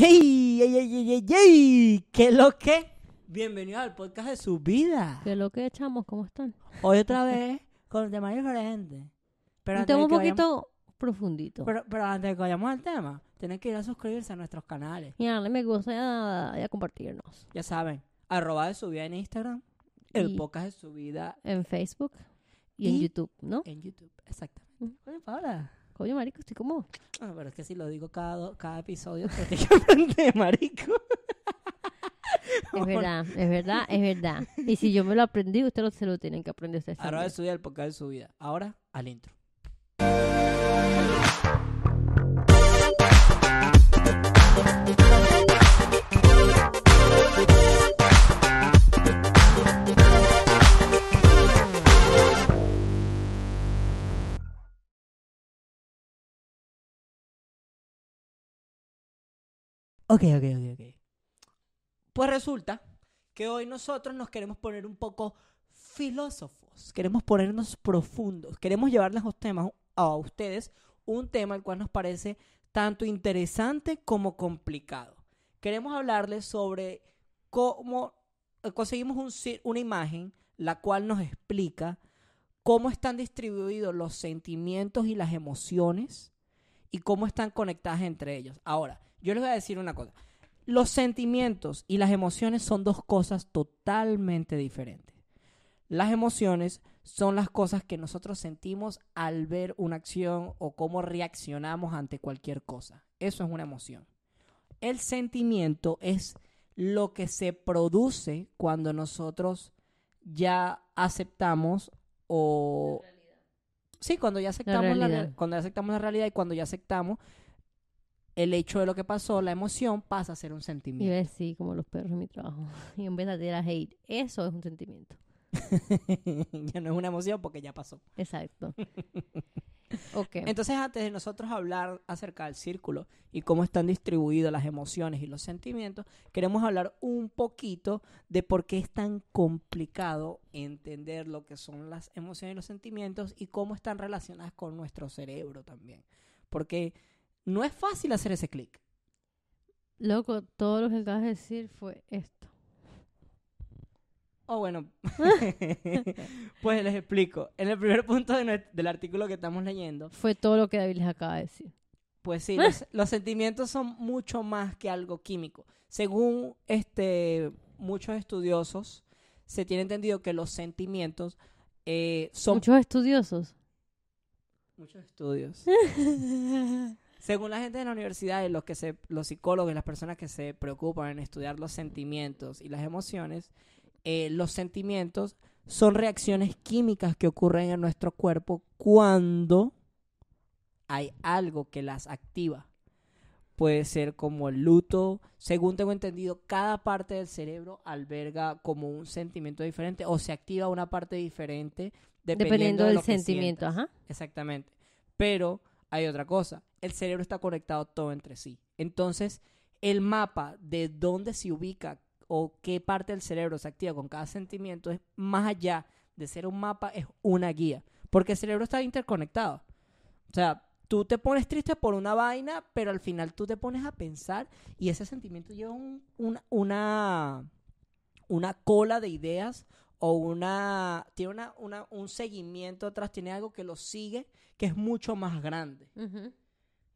¡Ey! ¡Ey, ey, ey, ey! ¿Qué lo que? Bienvenidos al podcast de su vida. ¿Qué lo que echamos? ¿Cómo están? Hoy otra vez con un tema diferente. Pero un tema un que vayamos, poquito profundito. pero, pero antes de que vayamos al tema, tienen que ir a suscribirse a nuestros canales. y darle me gusta y a, y a compartirnos. Ya saben, arroba de su vida en Instagram, el Y- podcast de su vida En Facebook y, en Y- YouTube, ¿no? en YouTube. Exactamente. Oye, Paola. Coño, marico, estoy como... Ah, pero es que si lo digo cada, do- cada episodio, prácticamente, marico. Es verdad, es verdad, es verdad. Y si yo me lo aprendí, ustedes lo- se lo tienen que aprender ustedes Arroba de también. el podcast de su vida. Ahora, al intro. Ok, ok, ok, ok. Pues resulta que hoy nosotros nos queremos poner un poco filósofos, queremos ponernos profundos, queremos llevarles a, temas, a ustedes un tema el cual nos parece tanto interesante como complicado. Queremos hablarles sobre cómo eh, conseguimos una imagen la cual nos explica cómo están distribuidos los sentimientos y las emociones y cómo están conectadas entre ellos. Ahora, yo les voy a decir una cosa. Los sentimientos y las emociones son dos cosas totalmente diferentes. Las emociones son las cosas que nosotros sentimos al ver una acción o cómo reaccionamos ante cualquier cosa. Eso es una emoción. El sentimiento es lo que se produce cuando nosotros ya aceptamos o... Sí, cuando ya aceptamos la, realidad. real- cuando ya aceptamos la realidad y cuando ya aceptamos el hecho de lo que pasó, la emoción pasa a ser un Y sentimiento. ves, sí, como los perros en mi trabajo. Y en vez de tirar hate, eso es un sentimiento. ya no es una emoción porque ya pasó. Exacto. ok. Entonces, antes de nosotros hablar acerca del círculo y cómo están distribuidas las emociones y los sentimientos, queremos hablar un poquito de por qué es tan complicado entender lo que son las emociones y los sentimientos y cómo están relacionadas con nuestro cerebro también. Porque no es fácil hacer ese clic. Loco, todo lo que acabas de decir fue esto. O bueno, pues les explico. En el primer punto de del artículo que estamos leyendo, Fue todo lo que David les acaba de decir. Pues sí, los, los sentimientos son mucho más que algo químico. Según este, muchos estudiosos, se tiene entendido que los sentimientos eh, son Muchos estudiosos. muchos estudios. Según la gente de la universidad y los que se, los psicólogos y las personas que se preocupan en estudiar los sentimientos y las emociones, eh, los sentimientos son reacciones químicas que ocurren en nuestro cuerpo cuando hay algo que las activa. Puede ser como el luto. Según tengo entendido, cada parte del cerebro alberga como un sentimiento diferente o se activa una parte diferente dependiendo, Dependiendo de del lo sentimiento, ajá. Exactamente. Pero hay otra cosa. El cerebro está conectado todo entre sí. Entonces, el mapa de dónde se ubica o qué parte del cerebro se activa con cada sentimiento es más allá de ser un mapa, es una guía. Porque el cerebro está interconectado. O sea, tú te pones triste por una vaina, pero al final tú te pones a pensar y ese sentimiento lleva un- una, una, una cola de ideas o una tiene una, una- un seguimiento atrás, tiene algo que lo sigue que es mucho más grande.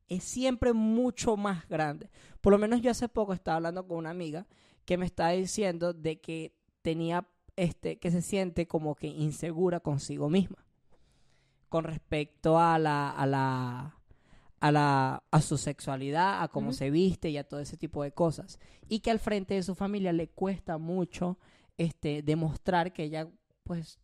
Es siempre mucho más grande. Por lo menos yo hace poco estaba hablando con una amiga que me estaba diciendo de que tenía este que se siente como que insegura consigo misma con respecto a la a la a la a su sexualidad, a cómo se viste y a todo ese tipo de cosas y que al frente de su familia le cuesta mucho este demostrar que ella pues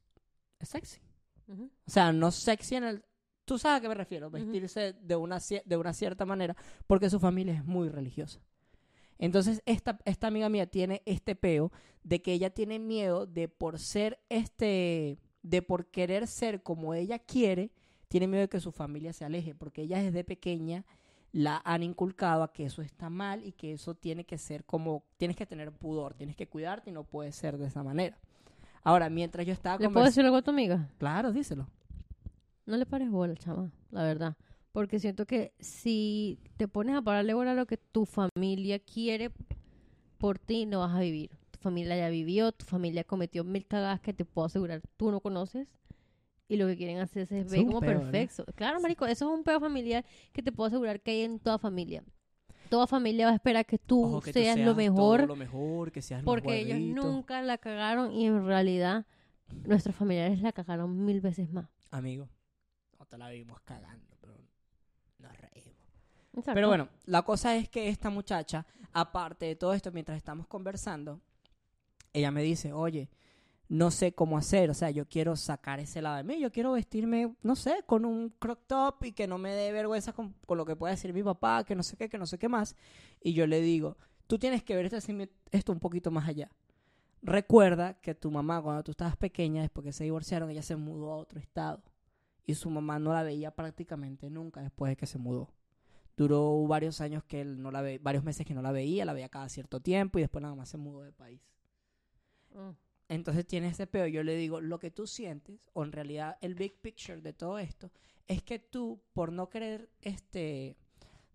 es sexy. O sea, no sexy en el... Tú sabes a qué me refiero, vestirse de, una, de una cierta manera, porque su familia es muy religiosa. Entonces, esta, esta amiga mía tiene este peo de que ella tiene miedo de por ser este, de por querer ser como ella quiere, tiene miedo de que su familia se aleje, porque ella desde pequeña la han inculcado a que eso está mal y que eso tiene que ser como, tienes que tener pudor, tienes que cuidarte y no puede ser de esa manera. Ahora, mientras yo estaba ¿Le puedo decir algo a tu amiga? Claro, díselo. No le pares bola, chama, la verdad. Porque siento que si te pones a pararle bola a lo que tu familia quiere por ti, no vas a vivir. Tu familia ya vivió, tu familia cometió mil cagadas que te puedo asegurar tú no conoces. Y lo que quieren hacer es ver como perfecto. Claro, marico, eso es un pedo familiar que te puedo asegurar que hay en toda familia. Toda familia va a esperar que tú Ojo, que tú seas, lo todo mejor lo mejor, que seas porque ellos nunca la cagaron y en realidad nuestros familiares la cagaron mil veces más. Amigo, no te la vimos cagando, pero nos reímos. Exacto. Pero bueno, la cosa es que esta muchacha, aparte de todo esto, mientras estamos conversando, ella me dice, oye, no sé cómo hacer, o sea, yo quiero sacar ese lado de mí, yo quiero vestirme, no sé, con un crop top y que no me dé vergüenza con, lo que pueda decir mi papá, que no sé qué, que no sé qué más. Y yo le digo, tú tienes que ver este- esto un poquito más allá. Recuerda que tu mamá, cuando tú estabas pequeña, después que se divorciaron, ella se mudó a otro estado. Y su mamá no la veía prácticamente nunca después de que se mudó. Duró varios años que él no la ve, varios meses que no la veía, la veía cada cierto tiempo y después nada más se mudó de país. Mm. Entonces tiene ese peo. Yo le digo, lo que tú sientes, o en realidad el big picture de todo esto, es que tú, por no querer este,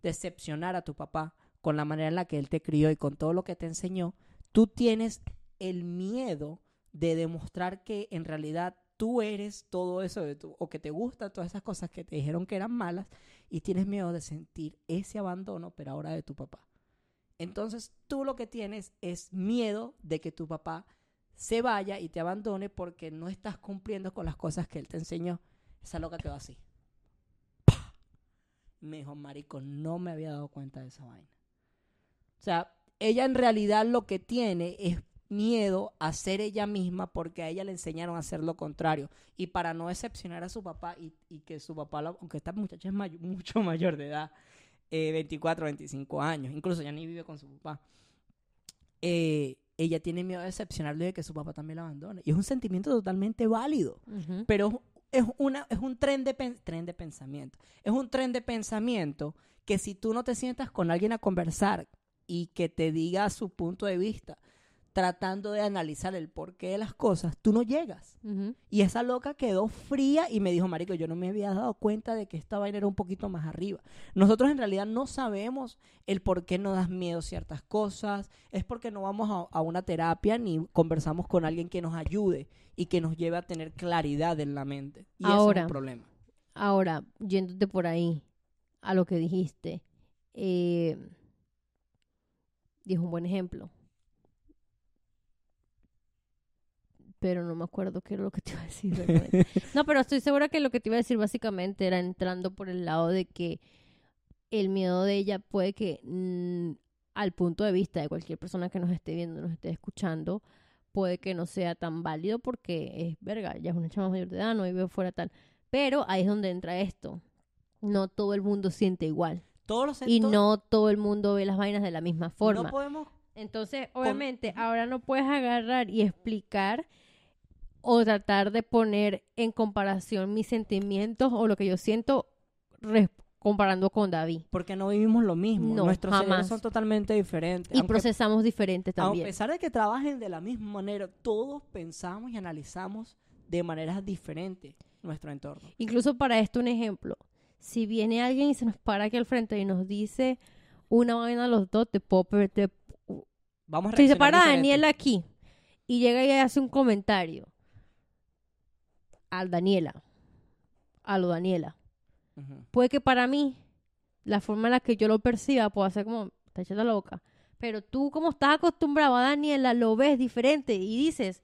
decepcionar a tu papá con la manera en la que él te crió y con todo lo que te enseñó, tú tienes el miedo de demostrar que en realidad tú eres todo eso de o que te gustan todas esas cosas que te dijeron que eran malas y tienes miedo de sentir ese abandono, pero ahora de tu papá. Entonces tú lo que tienes es miedo de que tu papá se vaya y te abandone porque no estás cumpliendo con las cosas que él te enseñó. Esa loca quedó así. ¡Pah! Me marico, no me había dado cuenta de esa vaina. O sea, ella en realidad lo que tiene es miedo a ser ella misma porque a ella le enseñaron a hacer lo contrario. Y para no decepcionar a su papá y, que su papá, aunque esta muchacha es mucho mayor de edad, eh, 24, 25 años, incluso ya ni vive con su papá, eh, ella tiene miedo de decepcionarlo y de que su papá también la abandone. Y es un sentimiento totalmente válido. Pero es, una, es un tren de, tren de pensamiento. Es un tren de pensamiento que si tú no te sientas con alguien a conversar y que te diga su punto de vista, tratando de analizar el porqué de las cosas, tú no llegas. Y esa loca quedó fría y me dijo, Marico, yo no me había dado cuenta de que esta vaina era un poquito más arriba. Nosotros en realidad no sabemos el por qué nos das miedo ciertas cosas. Es porque no vamos a, a una terapia ni conversamos con alguien que nos ayude y que nos lleve a tener claridad en la mente. Y ese es Ahora. un problema. Ahora, yéndote por ahí a lo que dijiste, eh, dijo un buen ejemplo. Pero no me acuerdo qué era lo que te iba a decir. realmente. no, pero estoy segura que lo que te iba a decir básicamente era entrando por el lado de que el miedo de ella puede que, mm, al punto de vista de cualquier persona que nos esté viendo, nos esté escuchando, puede que no sea tan válido porque es verga, ya es una chama mayor de edad, no vive fuera tal. Pero ahí es donde entra esto. No todo el mundo siente igual. Todos los Y no todo el mundo ve las vainas de la misma forma. No podemos Entonces, obviamente, ahora no puedes agarrar y explicar o tratar de poner en comparación mis sentimientos o lo que yo siento comparando con David. porque no vivimos lo mismo. No, Nuestros cerebros son totalmente diferentes. Y Aunque- procesamos diferente A también. pesar de que trabajen de la misma manera, todos pensamos y analizamos de maneras diferentes nuestro entorno. Incluso para esto un ejemplo. Si viene alguien y se nos para aquí al frente y nos dice una vaina a los dos, te puedo te- Vamos a Si se para. Daniela aquí y llega y hace un comentario al Daniela, a lo Daniela, puede que para mí, la forma en la que yo lo perciba, pueda ser como, está la loca. Pero tú, como estás acostumbrado a Daniela, lo ves diferente y dices,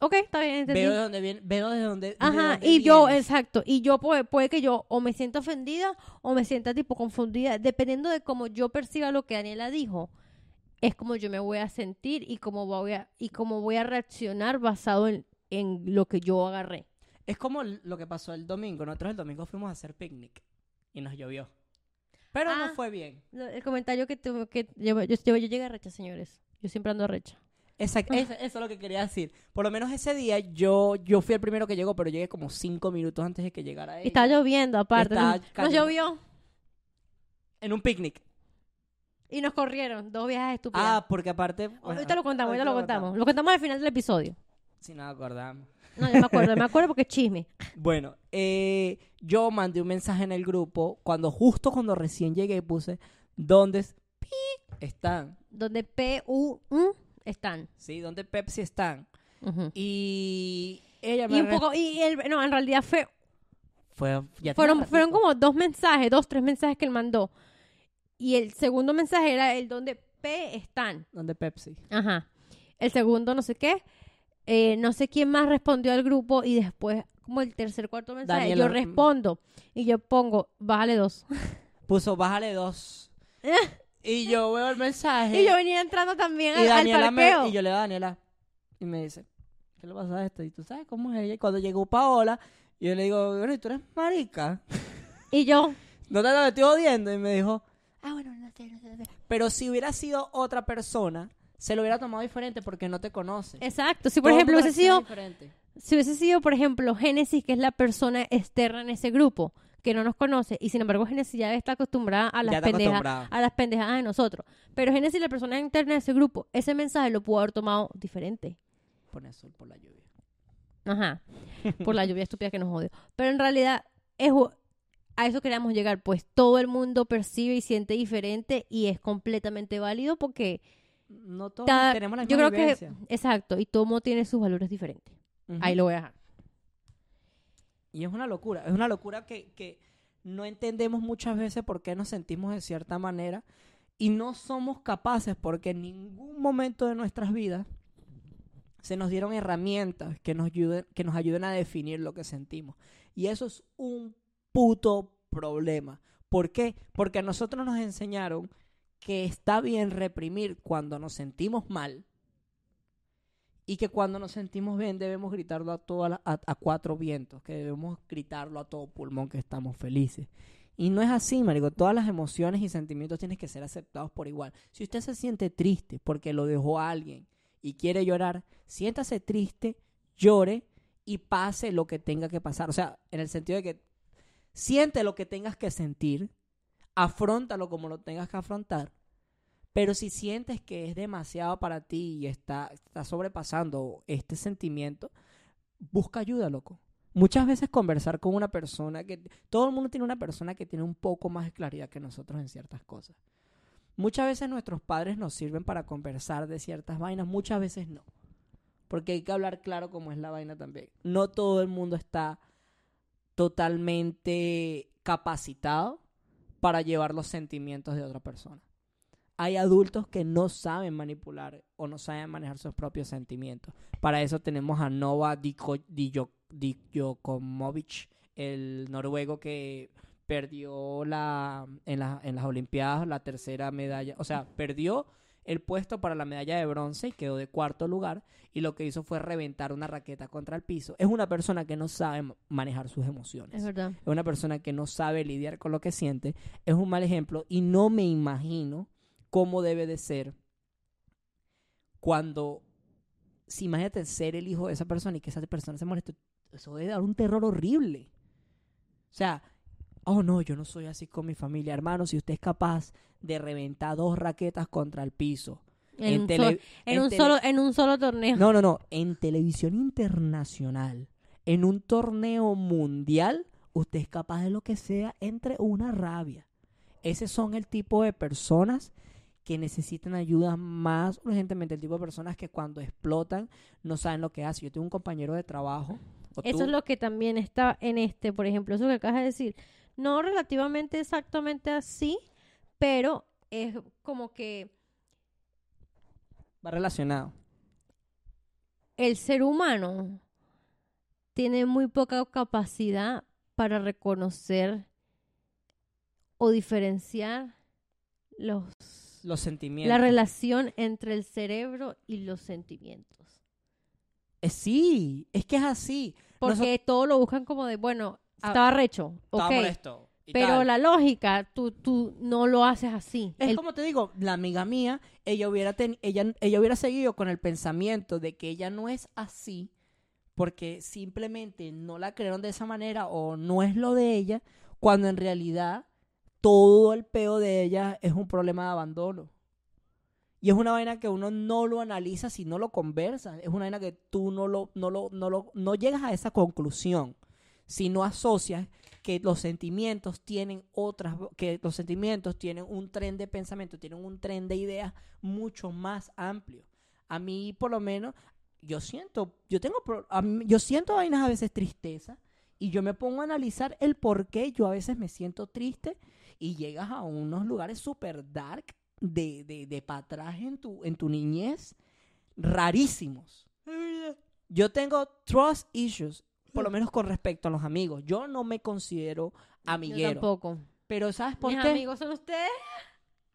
ok, está bien, entendí. Veo de dónde viene, veo de dónde. desde Ajá, dónde y yo, exacto, y yo puede, puede que yo o me sienta ofendida o me sienta tipo confundida, dependiendo de cómo yo perciba lo que Daniela dijo, es como yo me voy a sentir y cómo voy a, y cómo voy a reaccionar basado en, en lo que yo agarré. Es como lo que pasó el domingo. Nosotros el domingo fuimos a hacer picnic y nos llovió. Pero Ah. no fue bien. El comentario que, tuve que yo, yo, yo, llegué recha, señores. Yo siempre ando recha. Exacto, eso, eso es lo que quería decir. Por lo menos ese día yo, yo fui el primero que llegó, pero llegué como cinco minutos antes de que llegara Y ella. estaba lloviendo, aparte. Estaba Nos, nos cayendo. llovió En un picnic. y nos corrieron. Dos viajes estúpidas. Ah, porque aparte... ahorita lo contamos, ahorita lo contamos. Lo contamos al final del episodio. Si no acordamos. No, yo me acuerdo, me acuerdo porque es chisme. Bueno, eh, yo mandé un mensaje en el grupo cuando justo cuando recién llegué puse ¿dónde es- pi están? Donde P, U, U están. ¿Sí? ¿Dónde Pepsi están? Y ella me Y un poco, y el, no, en realidad fue, fue, ya fueron, fueron como dos mensajes, dos, tres mensajes que él mandó. Y el segundo mensaje era el donde P están. ¿Dónde Pepsi? Ajá. El segundo, no sé qué. Eh, no sé quién más respondió al grupo y después, como el tercer, cuarto mensaje, Daniela, yo mm. respondo y yo pongo, bájale dos. Puso bájale dos. y yo veo el mensaje. Y yo venía entrando también y al, al Daniela me- parqueo. y yo le doy a Daniela y me dice, ¿qué le pasa a esto? Y tú sabes cómo es ella. Y cuando llegó Paola, yo le digo, bueno, ¿y tú eres marica? Y yo, No te lo estoy odiando. Y me dijo, ah, bueno, no sé, no sé, no sé. Pero si hubiera sido otra persona, se lo hubiera tomado diferente porque no te conoce. exacto. Si por Todo ejemplo hubiese sido, diferente. si hubiese sido, por ejemplo, Génesis, que es la persona externa en ese grupo, que no nos conoce, y sin embargo Génesis ya está acostumbrada a las acostumbrada. a las pendejadas de nosotros. Pero Génesis, la persona interna de ese grupo, ese mensaje lo pudo haber tomado diferente. Pone sol por la lluvia. Ajá. Por la lluvia estúpida que nos odio. Pero en realidad, es, a eso queríamos llegar. Pues todo el mundo percibe y siente diferente y es completamente válido porque No todos tenemos la yo misma creo vivencia. que, exacto, y todo mundo tiene sus valores diferentes. Ahí lo voy a dejar. Y es una locura, es una locura que, que no entendemos muchas veces por qué nos sentimos de cierta manera y no somos capaces porque en ningún momento de nuestras vidas se nos dieron herramientas que nos ayuden, que nos ayuden a definir lo que sentimos. Y eso es un puto problema. ¿Por qué? Porque a nosotros nos enseñaron que está bien reprimir cuando nos sentimos mal y que cuando nos sentimos bien debemos gritarlo a, a, cuatro vientos, que debemos gritarlo a todo pulmón que estamos felices. Y no es así, marico. Todas las emociones y sentimientos tienen que ser aceptados por igual. Si usted se siente triste porque lo dejó alguien y quiere llorar, siéntase triste, llore y pase lo que tenga que pasar. O sea, en el sentido de que siente lo que tengas que sentir, afrontalo como lo tengas que afrontar. Pero si sientes que es demasiado para ti y está, está sobrepasando este sentimiento, busca ayuda, loco. Muchas veces conversar con una persona que... Todo el mundo tiene una persona que tiene un poco más de claridad que nosotros en ciertas cosas. Muchas veces nuestros padres nos sirven para conversar de ciertas vainas, muchas veces no. Porque hay que hablar claro cómo es la vaina también. No todo el mundo está totalmente capacitado para llevar los sentimientos de otra persona. Hay adultos que no saben manipular o no saben manejar sus propios sentimientos. Para eso tenemos a Nova Djokovic, el noruego que perdió la, en, la- en las Olimpiadas la tercera medalla. O sea, perdió el puesto para la medalla de bronce y quedó de cuarto lugar. Y lo que hizo fue reventar una raqueta contra el piso. Es una persona que no sabe ma- manejar sus emociones Es verdad. es una persona que no sabe lidiar con lo que siente, es un mal ejemplo y no me imagino cómo debe de ser cuando, si imagínate ser el hijo de esa persona y que esa persona se moleste, eso debe dar un terror horrible. O sea, oh no, yo no soy así con mi familia, hermano, si usted es capaz de reventar dos raquetas contra el piso. En, en un, en en solo, en un solo torneo. no, no, no. En televisión internacional, en un torneo mundial, usted es capaz de lo que sea entre una rabia. Ese son el tipo de personas que necesitan ayuda más urgentemente. El tipo de personas que cuando explotan no saben lo que hacen. Yo tengo un compañero de trabajo. Eso tú- es lo que también está en este, por ejemplo, eso que acabas de decir. No relativamente exactamente así, pero es como que va relacionado. el ser humano tiene muy poca capacidad para reconocer o diferenciar los, Los sentimientos. la relación entre el cerebro y los sentimientos. Eh, sí, es que es así. Porque todo lo buscan como de, bueno, estaba recho, Estaba ok. molesto Pero tal. la lógica, tú, tú no lo haces así. Es El- como te digo, la amiga mía, ella hubiera, ten- ella, ella hubiera seguido con el pensamiento de que ella no es así porque simplemente no la crearon de esa manera o no es lo de ella, cuando en realidad todo el peo de ella es un problema de abandono. Y es una vaina que uno no lo analiza si no lo conversas. Es una vaina que tú no lo, no lo, no lo, no llegas a esa conclusión si no asocias que los sentimientos tienen otras, que los sentimientos tienen un tren de pensamiento, tienen un tren de ideas mucho más amplio. A mí, por lo menos, yo siento, yo tengo, mí- yo siento vainas a veces tristeza y yo me pongo a analizar el por qué yo a veces me siento triste y llegas a unos lugares super dark de, de, de para atrás en tu, en tu niñez, rarísimos. Yo tengo trust issues, por lo menos con respecto a los amigos. Yo no me considero Yo amiguero. tampoco. Pero ¿sabes por Mis qué? amigos son ustedes,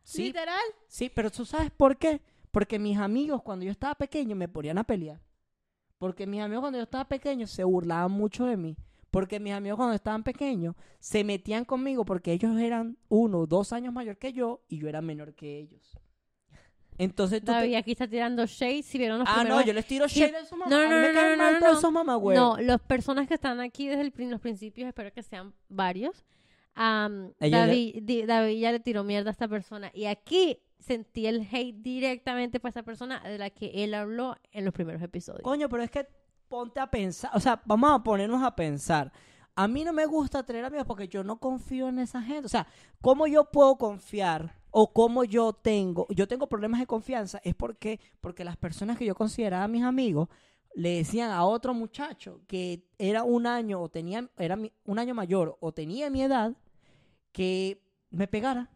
Sí, literal. sí, pero ¿tú sabes por qué? Porque mis amigos cuando yo estaba pequeño me ponían a pelear. Porque mis amigos cuando yo estaba pequeño se burlaban mucho de mí. Porque mis amigos cuando estaban pequeños se metían conmigo porque ellos eran uno o dos años mayor que yo y yo era menor que ellos. Entonces tú te- aquí está tirando shade. Si vieron los Ah, no, yo les tiro Sí. shade a su mamá. No, no, me no, caen no, mal no, todos esos mamagüeos. No, las personas que están aquí desde el los principios, espero que sean varios. David, di- David ya le tiró mierda a esta persona. Y aquí sentí el hate directamente para esa persona de la que él habló en los primeros episodios. Coño, pero es que ponte a pensar, o sea, vamos a ponernos a pensar. A mí no me gusta tener amigos porque yo no confío en esa gente. O sea, ¿cómo yo puedo confiar o cómo yo tengo, yo tengo problemas de confianza? Es porque, porque las personas que yo consideraba mis amigos le decían a otro muchacho que era un año o tenía, era un año mayor o tenía mi edad que me pegara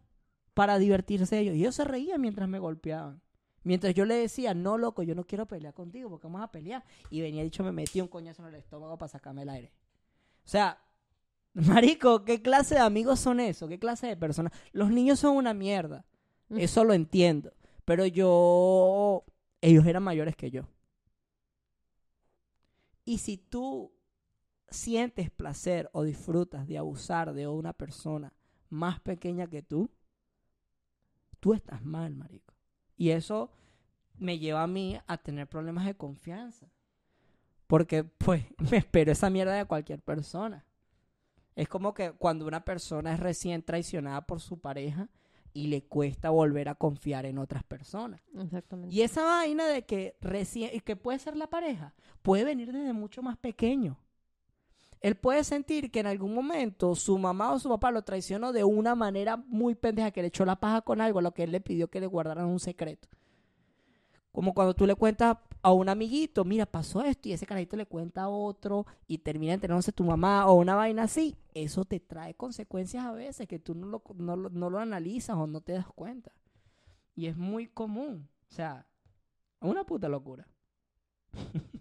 para divertirse ellos. Y ellos se reían mientras me golpeaban. Mientras yo le decía, no, loco, yo no quiero pelear contigo porque vamos a pelear. Y venía dicho, me metí un coñazo en el estómago para sacarme el aire. O sea, marico, ¿qué clase de amigos son esos? ¿Qué clase de personas? Los niños son una mierda. Mm. Eso lo entiendo. Pero yo, ellos eran mayores que yo. Y si tú sientes placer o disfrutas de abusar de una persona más pequeña que tú, tú estás mal, marico. Y eso me lleva a mí a tener problemas de confianza. Porque, pues, me espero esa mierda de cualquier persona. Es como que cuando una persona es recién traicionada por su pareja y le cuesta volver a confiar en otras personas. Exactamente. Y esa vaina de que recién, y que puede ser la pareja, puede venir desde mucho más pequeño. Él puede sentir que en algún momento su mamá o su papá lo traicionó de una manera muy pendeja, que le echó la paja con algo, a lo que él le pidió que le guardaran un secreto. Como cuando tú le cuentas a un amiguito, mira, pasó esto, y ese carajito le cuenta a otro, y termina enterándose tu mamá, o una vaina así. Eso te trae consecuencias a veces que tú no lo, no no lo analizas o no te das cuenta. Y es muy común. O sea, una puta locura.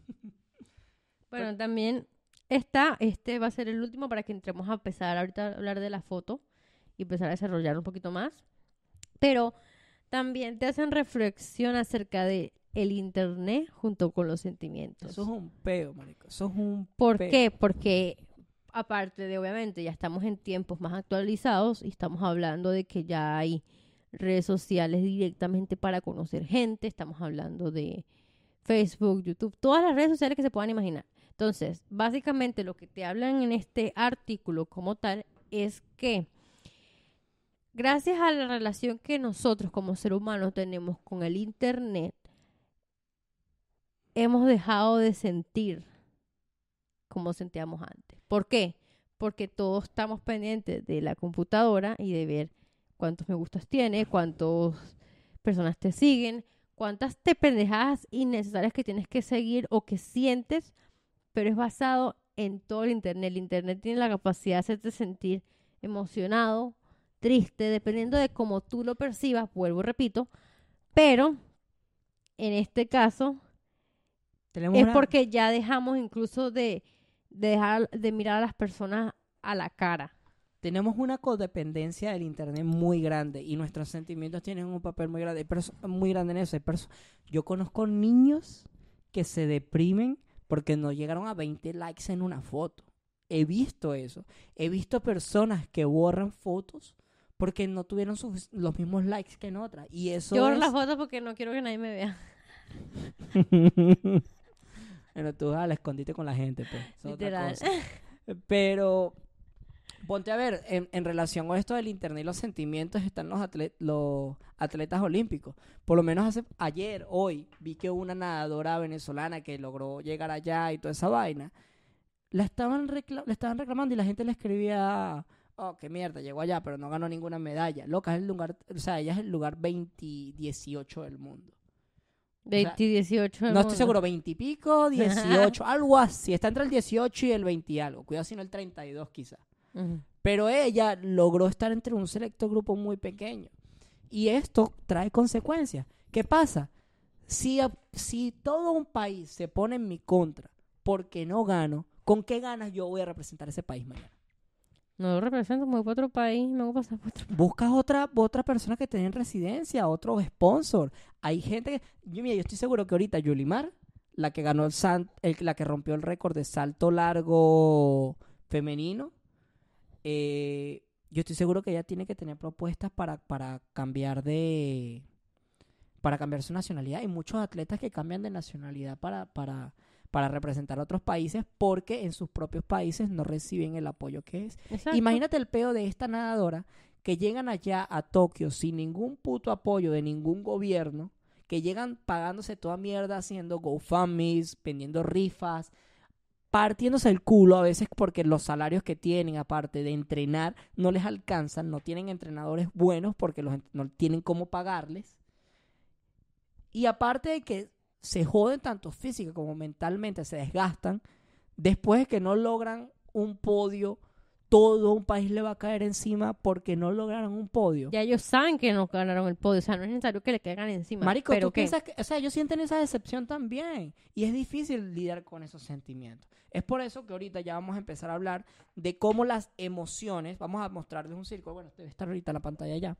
Bueno, también está, este va a ser el último para que entremos a empezar ahorita a hablar de la foto y empezar a desarrollar un poquito más. Pero también te hacen reflexión acerca de el internet junto con los sentimientos. Eso es un peo, marico. Eso es un ¿Por peo. qué? Porque aparte de obviamente ya estamos en tiempos más actualizados y estamos hablando de que ya hay redes sociales directamente para conocer gente, estamos hablando de Facebook, YouTube, todas las redes sociales que se puedan imaginar. Entonces, básicamente lo que te hablan en este artículo como tal es que gracias a la relación que nosotros como seres humanos tenemos con el Internet, hemos dejado de sentir como sentíamos antes. ¿Por qué? Porque todos estamos pendientes de la computadora y de ver cuántos me gustas tiene, cuántas personas te siguen, cuántas te pendejadas innecesarias que tienes que seguir o que sientes, pero es basado en todo el internet. El internet tiene la capacidad de hacerte sentir emocionado, triste, dependiendo de cómo tú lo percibas, vuelvo y repito, pero en este caso Tenemos es una- porque ya dejamos incluso de, de dejar de mirar a las personas a la cara. tenemos una codependencia del internet muy grande y nuestros sentimientos tienen un papel muy grande, muy grande en eso. Yo conozco niños que se deprimen porque no llegaron a 20 likes en una foto. He visto eso. He visto personas que borran fotos porque no tuvieron sufic- los mismos likes que en otras. Y eso Yo borro es... las fotos porque no quiero que nadie me vea. bueno, tú al escondite con la gente, pues. eso es otra Literal. cosa. Pero ponte a ver, en, en relación a esto del internet y los sentimientos están los, atle- los atletas olímpicos. Por lo menos hace, ayer, hoy, vi que una nadadora venezolana que logró llegar allá y toda esa vaina, la estaban, recla- la estaban reclamando y la gente le escribía, oh, qué mierda, llegó allá, pero no ganó ninguna medalla. Loca, es el lugar, o sea, ella es el lugar 20, 18 del mundo. 20 y 18 del No estoy seguro, 20 y pico, 18, algo así. Está entre el 18 y el 20 y algo. Cuidado si no el 32 quizá. Ujú. Pero ella logró estar entre un selecto grupo muy pequeño. Y esto trae consecuencias. ¿Qué pasa? Si, si todo un país se pone en mi contra porque no gano, ¿con qué ganas yo voy a representar ese país mañana? No represento, me voy para otro país, me voy a pasar por otro Buscas otra, otra persona que te den residencia, otro sponsor. Hay gente que... Yo, yo estoy seguro que ahorita Yulimar, la que ganó el, san- el- la que rompió el récord de salto largo femenino, eh, yo estoy seguro que ella tiene que tener propuestas para, para cambiar de... para cambiar su nacionalidad. Hay muchos atletas que cambian de nacionalidad para, para, para representar a otros países porque en sus propios países no reciben el apoyo que es. Exacto. Imagínate el peo de esta nadadora que llegan allá a Tokio sin ningún puto apoyo de ningún gobierno, que llegan pagándose toda mierda haciendo GoFundMes, vendiendo rifas, partiéndose el culo a veces porque los salarios que tienen, aparte de entrenar, no les alcanzan, no tienen entrenadores buenos porque los, no tienen cómo pagarles. Y aparte de que se joden tanto física como mentalmente, se desgastan, después de que no logran un podio, todo un país le va a caer encima porque no lograron un podio. Ya ellos saben que no ganaron el podio, o sea, no es necesario que le caigan encima. Marico, pero tú piensas que, o sea, ellos sienten esa decepción también. Y es difícil lidiar con esos sentimientos. Es por eso que ahorita ya vamos a empezar a hablar de cómo las emociones, vamos a mostrarles un círculo, bueno, debe estar ahorita en la pantalla ya.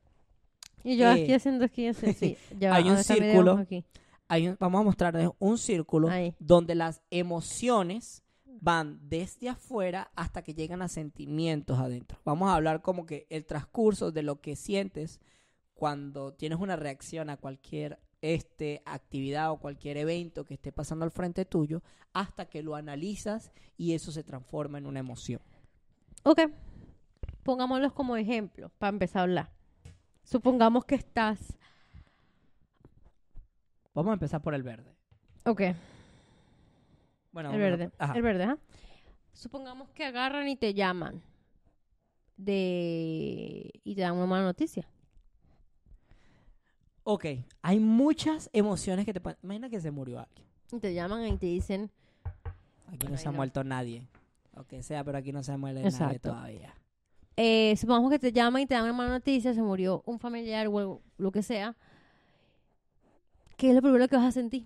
Y yo eh, aquí haciendo aquí, así, sí. Ya, hay un círculo. Aquí. Hay vamos a mostrarles un círculo Ahí. donde las emociones van desde afuera hasta que llegan a sentimientos adentro. Vamos a hablar como que el transcurso de lo que sientes cuando tienes una reacción a cualquier este actividad o cualquier evento que esté pasando al frente tuyo hasta que lo analizas y eso se transforma en una emoción. Ok. Pongámoslos como ejemplo para empezar a hablar. Supongamos que estás. Vamos a empezar por el verde. Ok, Bueno, el verde. ajá. El verde, ¿ah? Supongamos que agarran y te llaman. De. Y te dan una mala noticia. Ok, hay muchas emociones que te pueden... Imagina que se murió alguien. Y te llaman y te dicen. Aquí no se ha no. muerto nadie. O que sea, pero aquí no se muere nadie todavía. eh, supongamos que te llaman y te dan una mala noticia, se murió un familiar o algo- lo que sea. ¿Qué es lo primero que vas a sentir?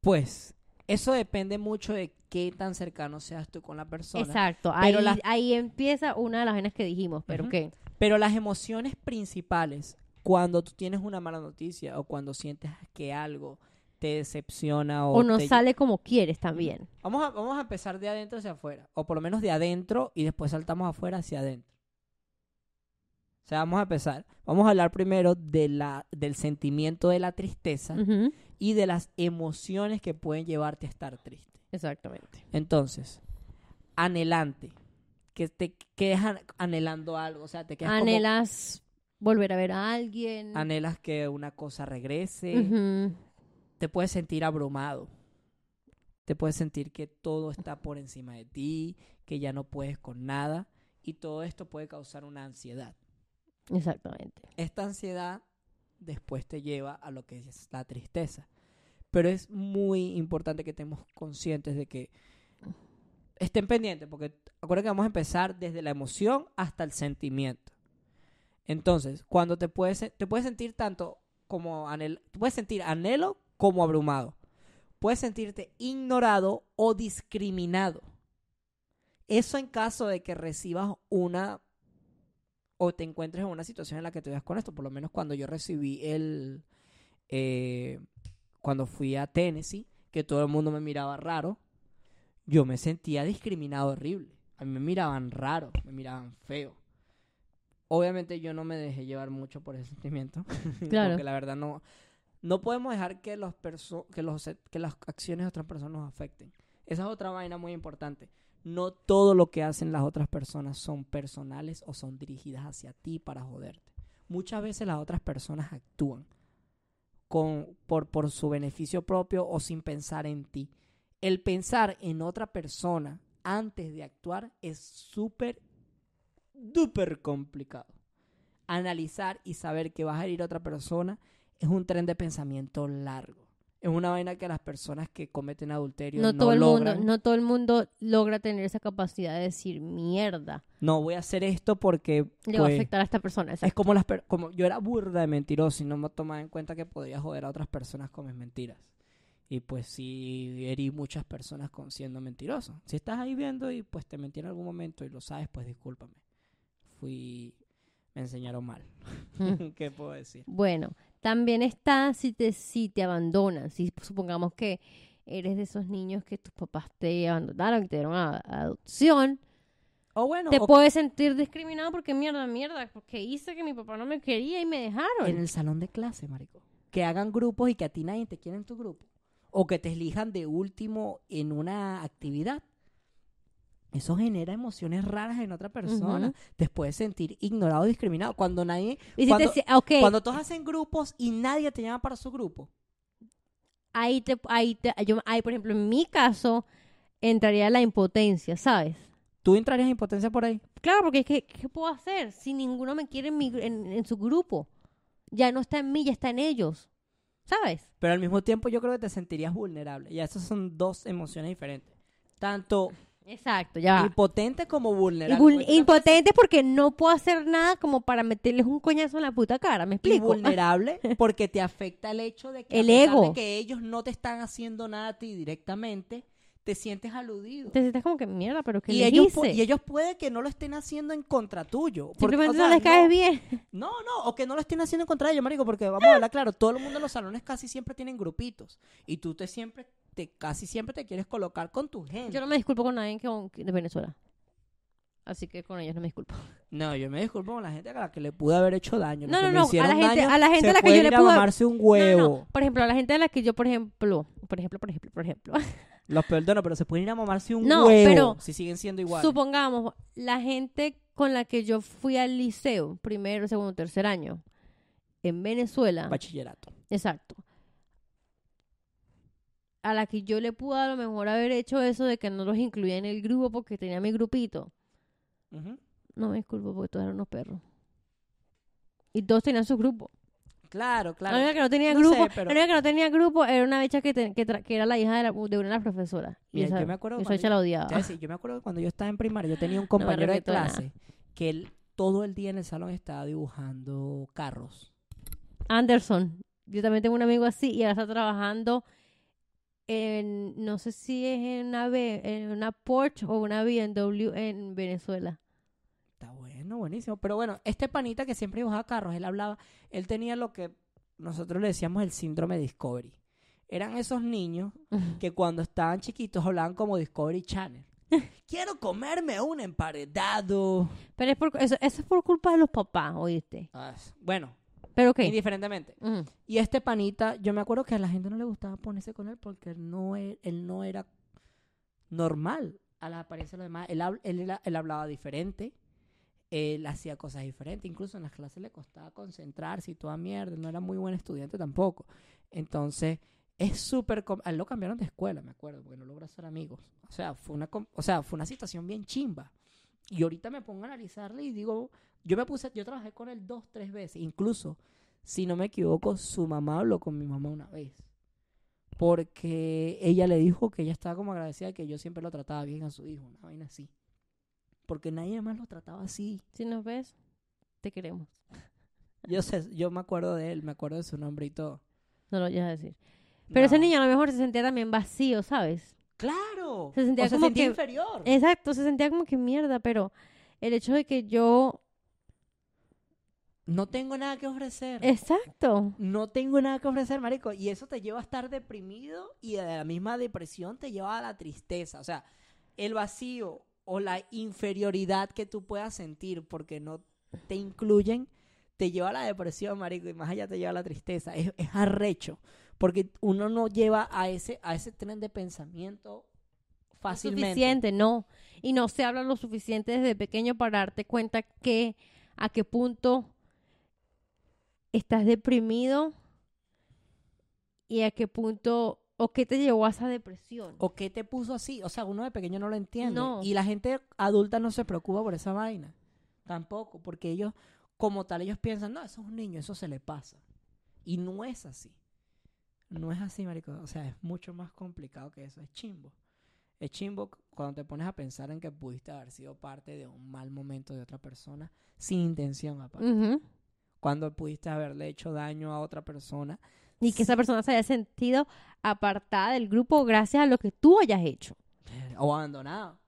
Pues, eso depende mucho de qué tan cercano seas tú con la persona. Exacto. Ahí, Pero las- ahí empieza una de las vainas que dijimos. ¿Pero qué? Pero las emociones principales, cuando tú tienes una mala noticia o cuando sientes que algo te decepciona o, O no te- sale como quieres también. Vamos a, vamos a empezar de adentro hacia afuera. O por lo menos de adentro y después saltamos afuera hacia adentro. O sea, vamos a empezar. Vamos a hablar primero de la, del sentimiento de la tristeza y de las emociones que pueden llevarte a estar triste. Exactamente. Entonces, anhelante. Que te quedas an- anhelando algo. O sea, te quedas como- Anhelas volver a ver a alguien. anhelas que una cosa regrese. Te puedes sentir abrumado. Te puedes sentir que todo está por encima de ti, que ya no puedes con nada. Y todo esto puede causar una ansiedad. Exactamente. Esta ansiedad después te lleva a lo que es la tristeza. Pero es muy importante que estemos conscientes de que estén pendientes, porque acuérdense que vamos a empezar desde la emoción hasta el sentimiento. Entonces, cuando te puedes, te puedes sentir tanto como anhelo, puedes sentir anhelo como abrumado. Puedes sentirte ignorado o discriminado. Eso en caso de que recibas una o te encuentres en una situación en la que te veas con esto. Por lo menos cuando yo recibí el... eh, cuando fui a Tennessee, que todo el mundo me miraba raro, yo me sentía discriminado horrible. A mí me miraban raro, me miraban feo. Obviamente yo no me dejé llevar mucho por ese sentimiento. Claro. Porque la verdad no... No podemos dejar que, los perso- que, los, que las acciones de otras personas nos afecten. Esa es otra vaina muy importante. No todo lo que hacen las otras personas son personales o son dirigidas hacia ti para joderte. Muchas veces las otras personas actúan con, por, por su beneficio propio o sin pensar en ti. el pensar en otra persona antes de actuar es súper, duper complicado. Analizar y saber que vas a herir a otra persona es un tren de pensamiento largo. Es una vaina que las personas que cometen adulterio no, No, todo el logran. mundo, no todo el mundo logra tener esa capacidad de decir mierda. No, voy a hacer esto porque Le va a pues, afectar a esta persona. es exacto. como las per- como yo era burda de mentiroso y no me tomaba en cuenta que podía joder a otras personas con mis mentiras. Y pues sí herí muchas personas con siendo mentiroso. Si estás ahí viendo y pues te mentí en algún momento y lo sabes, pues discúlpame. Fui me enseñaron mal. Mm. ¿Qué puedo decir? Bueno, también está si te, si te abandonan. Si supongamos que eres de esos niños que tus papás te abandonaron, que te dieron a, a adopción, O bueno, te o puedes sentir discriminado porque mierda, mierda, porque hice que mi papá no me quería y me dejaron. en el salón de clase, marico. Que hagan grupos y que a ti nadie te quiera en tu grupo. O que te elijan de último en una actividad. Eso genera emociones raras en otra persona. Ujú. Te puedes sentir ignorado o discriminado. Cuando nadie. Si cuando, te, todos hacen grupos y nadie te llama para su grupo. ahí te, ahí te, yo, ahí por ejemplo, en mi caso, entraría la impotencia, ¿sabes? ¿Tú entrarías en impotencia por ahí? Claro, porque es que, ¿qué puedo hacer si ninguno me quiere en, mi gru- en, en su grupo? Ya no está en mí, ya está en ellos, ¿sabes? Pero al mismo tiempo yo creo que te sentirías vulnerable. Y esas son dos emociones diferentes. Tanto Exacto, ya va. impotente como Y vulnerable. vul- impotente porque no puedo hacer nada como para meterles un coñazo en la puta cara, ¿me y explico? vulnerable porque te afecta el hecho de que a El pesar ego. de que ellos no te están haciendo nada a ti directamente, te sientes aludido. Te sientes como que mierda, pero que Y les ellos, hice? y ellos puede que no lo estén haciendo en contra tuyo. Porque, Simplemente o sea, no les caes bien. No, no, o que no lo estén haciendo en contra de ellos, marico, porque vamos a hablar claro, todo el mundo en los salones casi siempre tienen grupitos y tú te siempre, te casi siempre te quieres colocar con tu gente. Yo no me disculpo con nadie que, que- de Venezuela. Así que con ellos no me disculpo. No, yo me disculpo con la gente a la que le pude haber hecho daño. No, no, no, a la gente- daño a la gente a la que yo le pude- mamarse un No, huevo. no, no. Por ejemplo, a la gente a la que yo, por ejemplo, por ejemplo, por ejemplo, por ejemplo, Los perdono, pero se pueden ir a mamarse un No, huevo pero si siguen siendo iguales. supongamos, la gente con la que yo fui al liceo, primero, segundo, tercer año, en Venezuela, Bachillerato. exacto, a la que yo le pude a lo mejor haber hecho eso de que no los incluía en el grupo porque tenía mi grupito, no me disculpo porque todos eran unos perros. Y todos tenían sus grupos. Claro, claro. La única que no tenía No grupo, sé, pero- la única que no tenía grupo era una bicha que, te- que, era la hija de, la- de una de las profesoras. Y esa, yo me acuerdo esa bicha la odiaba. Yo me acuerdo que cuando yo estaba en primaria, yo tenía un compañero de nada. clase que él todo el día en el salón estaba dibujando carros. Anderson. Yo también tengo un amigo así y ahora está trabajando en, no sé si es en una, B- en una Porsche o una BMW en Venezuela. Está bueno, buenísimo. Pero bueno, este panita que siempre dibujaba carros, él hablaba, él tenía lo que nosotros le decíamos el síndrome Discovery. Eran esos niños que cuando estaban chiquitos hablaban como Discovery Channel. Quiero comerme un emparedado. Pero es por, eso, eso es por culpa de los papás, ¿oíste? Ah, bueno, Pero qué. indiferentemente. Y este panita, yo me acuerdo que a la gente no le gustaba ponerse con él porque él no, e- él no era normal a la apariencia de los demás. Él, él, él hablaba diferente, él hacía cosas diferentes, incluso en las clases le costaba concentrarse y toda mierda, no era muy buen estudiante tampoco. Entonces, es súper... A él lo cambiaron de escuela, me acuerdo, porque no logró ser amigos. O sea, fue una, o sea, fue una situación bien chimba. Y ahorita me pongo a analizarle y digo, yo me puse, yo trabajé con él dos, tres veces, incluso si no me equivoco, su mamá habló con mi mamá una vez. Porque ella le dijo que ella estaba como agradecida de que yo siempre lo trataba bien a su hijo, una vaina así. Porque nadie más lo trataba así. Si nos ves, te queremos. Yo sé, yo me acuerdo de él, me acuerdo de su nombre y todo. No lo vayas a decir. Pero ese niño a lo mejor se sentía también vacío, ¿sabes? ¡Claro! Se sentía O se como sentía que- inferior. Exacto, se sentía como que mierda, pero el hecho de que yo... No tengo nada que ofrecer. Exacto. No tengo nada que ofrecer, marico. Y eso te lleva a estar deprimido y de la misma depresión te lleva a la tristeza. O sea, el vacío o la inferioridad que tú puedas sentir porque no te incluyen te lleva a la depresión, marico. Y más allá te lleva a la tristeza. Es, es arrecho. Porque uno no lleva a ese, a ese tren de pensamiento fácilmente. Suficiente, no. Y no se habla lo suficiente desde pequeño para darte cuenta que a qué punto estás deprimido y a qué punto ¿O qué te llevó a esa depresión? ¿O qué te puso así? O sea, uno de pequeño no lo entiende. No. Y la gente adulta no se preocupa por esa vaina. Tampoco, porque ellos, como tal, ellos piensan, no, eso es un niño, eso se le pasa. Y no es así. No es así, marico. O sea, es mucho más complicado que eso. Es chimbo. Es chimbo cuando te pones a pensar en que pudiste haber sido parte de un mal momento de otra persona sin intención, aparte. Cuando pudiste haberle hecho daño a otra persona Y que esa persona se haya sentido apartada del grupo gracias a lo que tú hayas hecho. o abandonado.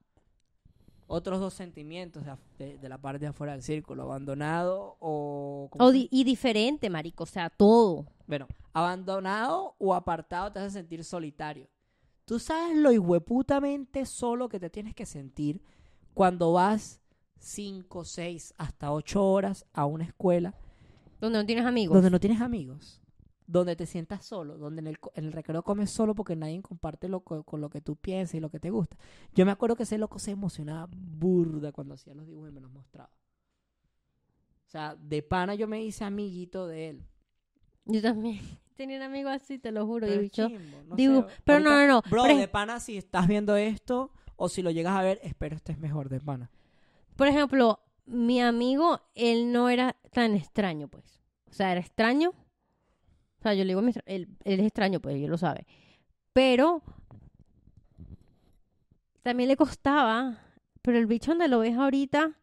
Otros dos sentimientos de, af- de- de la parte de afuera del círculo, abandonado o... ¿cómo O di- y diferente, marico, o sea, todo. Bueno, abandonado o apartado te hace sentir solitario. Tú sabes lo hijueputamente solo que te tienes que sentir cuando vas 5, 6, hasta 8 horas a una escuela Donde no tienes amigos. donde no tienes amigos, donde te sientas solo, donde en el, co- en el recreo comes solo porque nadie comparte lo, co- con lo que tú piensas y lo que te gusta. Yo me acuerdo que ese loco se emocionaba burda cuando hacía los dibujos y me los mostraba. O sea, de pana yo me hice amiguito de él. Yo también tenía un amigo así, te lo juro. Pero chimbo, no sé, Pero no, ahorita- no, no. Bro, ej- de pana, si estás viendo esto o si lo llegas a ver, espero estés mejor de pana. por ejemplo, mi amigo, él no era tan extraño, pues. O sea, era extraño. O sea, yo le digo, él, él es extraño, pues, él lo sabe. Pero también le costaba. Pero el bicho donde lo ves ahorita,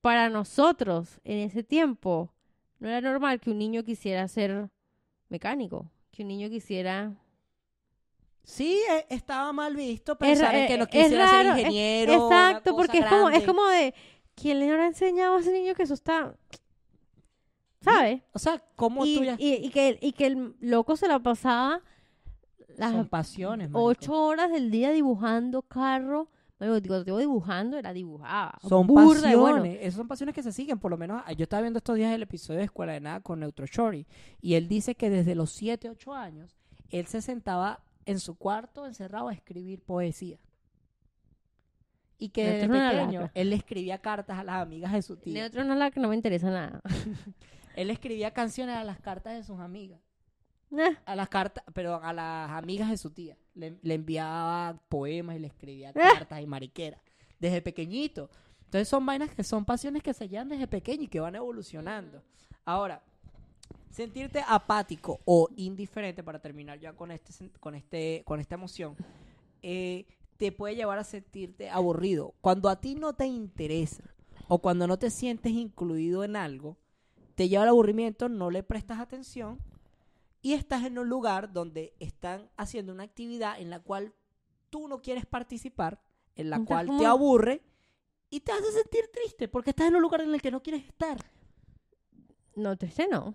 para nosotros, en ese tiempo, no era normal que un niño quisiera ser mecánico. Que un niño quisiera Sí, e- estaba mal visto Es pensar ra- en que no es quisiera ser raro, es- ingeniero. Exacto, porque es como, es como de, ¿quién le habrá enseñado a ese niño que eso está, ¿sabes? O sea, ¿cómo Y, tú ya... y, y que, y que el loco se la pasaba las Son pasiones, marico. ocho horas del día dibujando carro. Bueno, digo, digo dibujando, era dibujaba. Son burda pasiones. bueno. Esas son pasiones que se siguen. Por lo menos, ah, yo estaba viendo estos días el episodio de Escuela de Nada con Neutro Shorty. Y él dice que desde los 7, 8 años, él se sentaba en su cuarto encerrado a escribir poesía. Y que desde Neutro es una pequeño, él le escribía cartas a las amigas de su tía. Neutro no es la que no me interesa nada. Él escribía canciones a las cartas de sus amigas. Nah, A las cartas, pero a las amigas de su tía. Le, le enviaba poemas y le escribía Ah. cartas y mariqueras. Desde pequeñito. Entonces son vainas que son pasiones que se llevan desde pequeño y que van evolucionando. Ahora, sentirte apático o indiferente, para terminar ya con este con este, con esta emoción, eh, te puede llevar a sentirte aburrido. Cuando a ti no te interesa o cuando no te sientes incluido en algo, te lleva al aburrimiento, no le prestas atención y estás en un lugar donde están haciendo una actividad en la cual tú no quieres participar, en la cual como- te aburre y te hace sentir triste porque estás en un lugar en el que no quieres estar. no, triste no.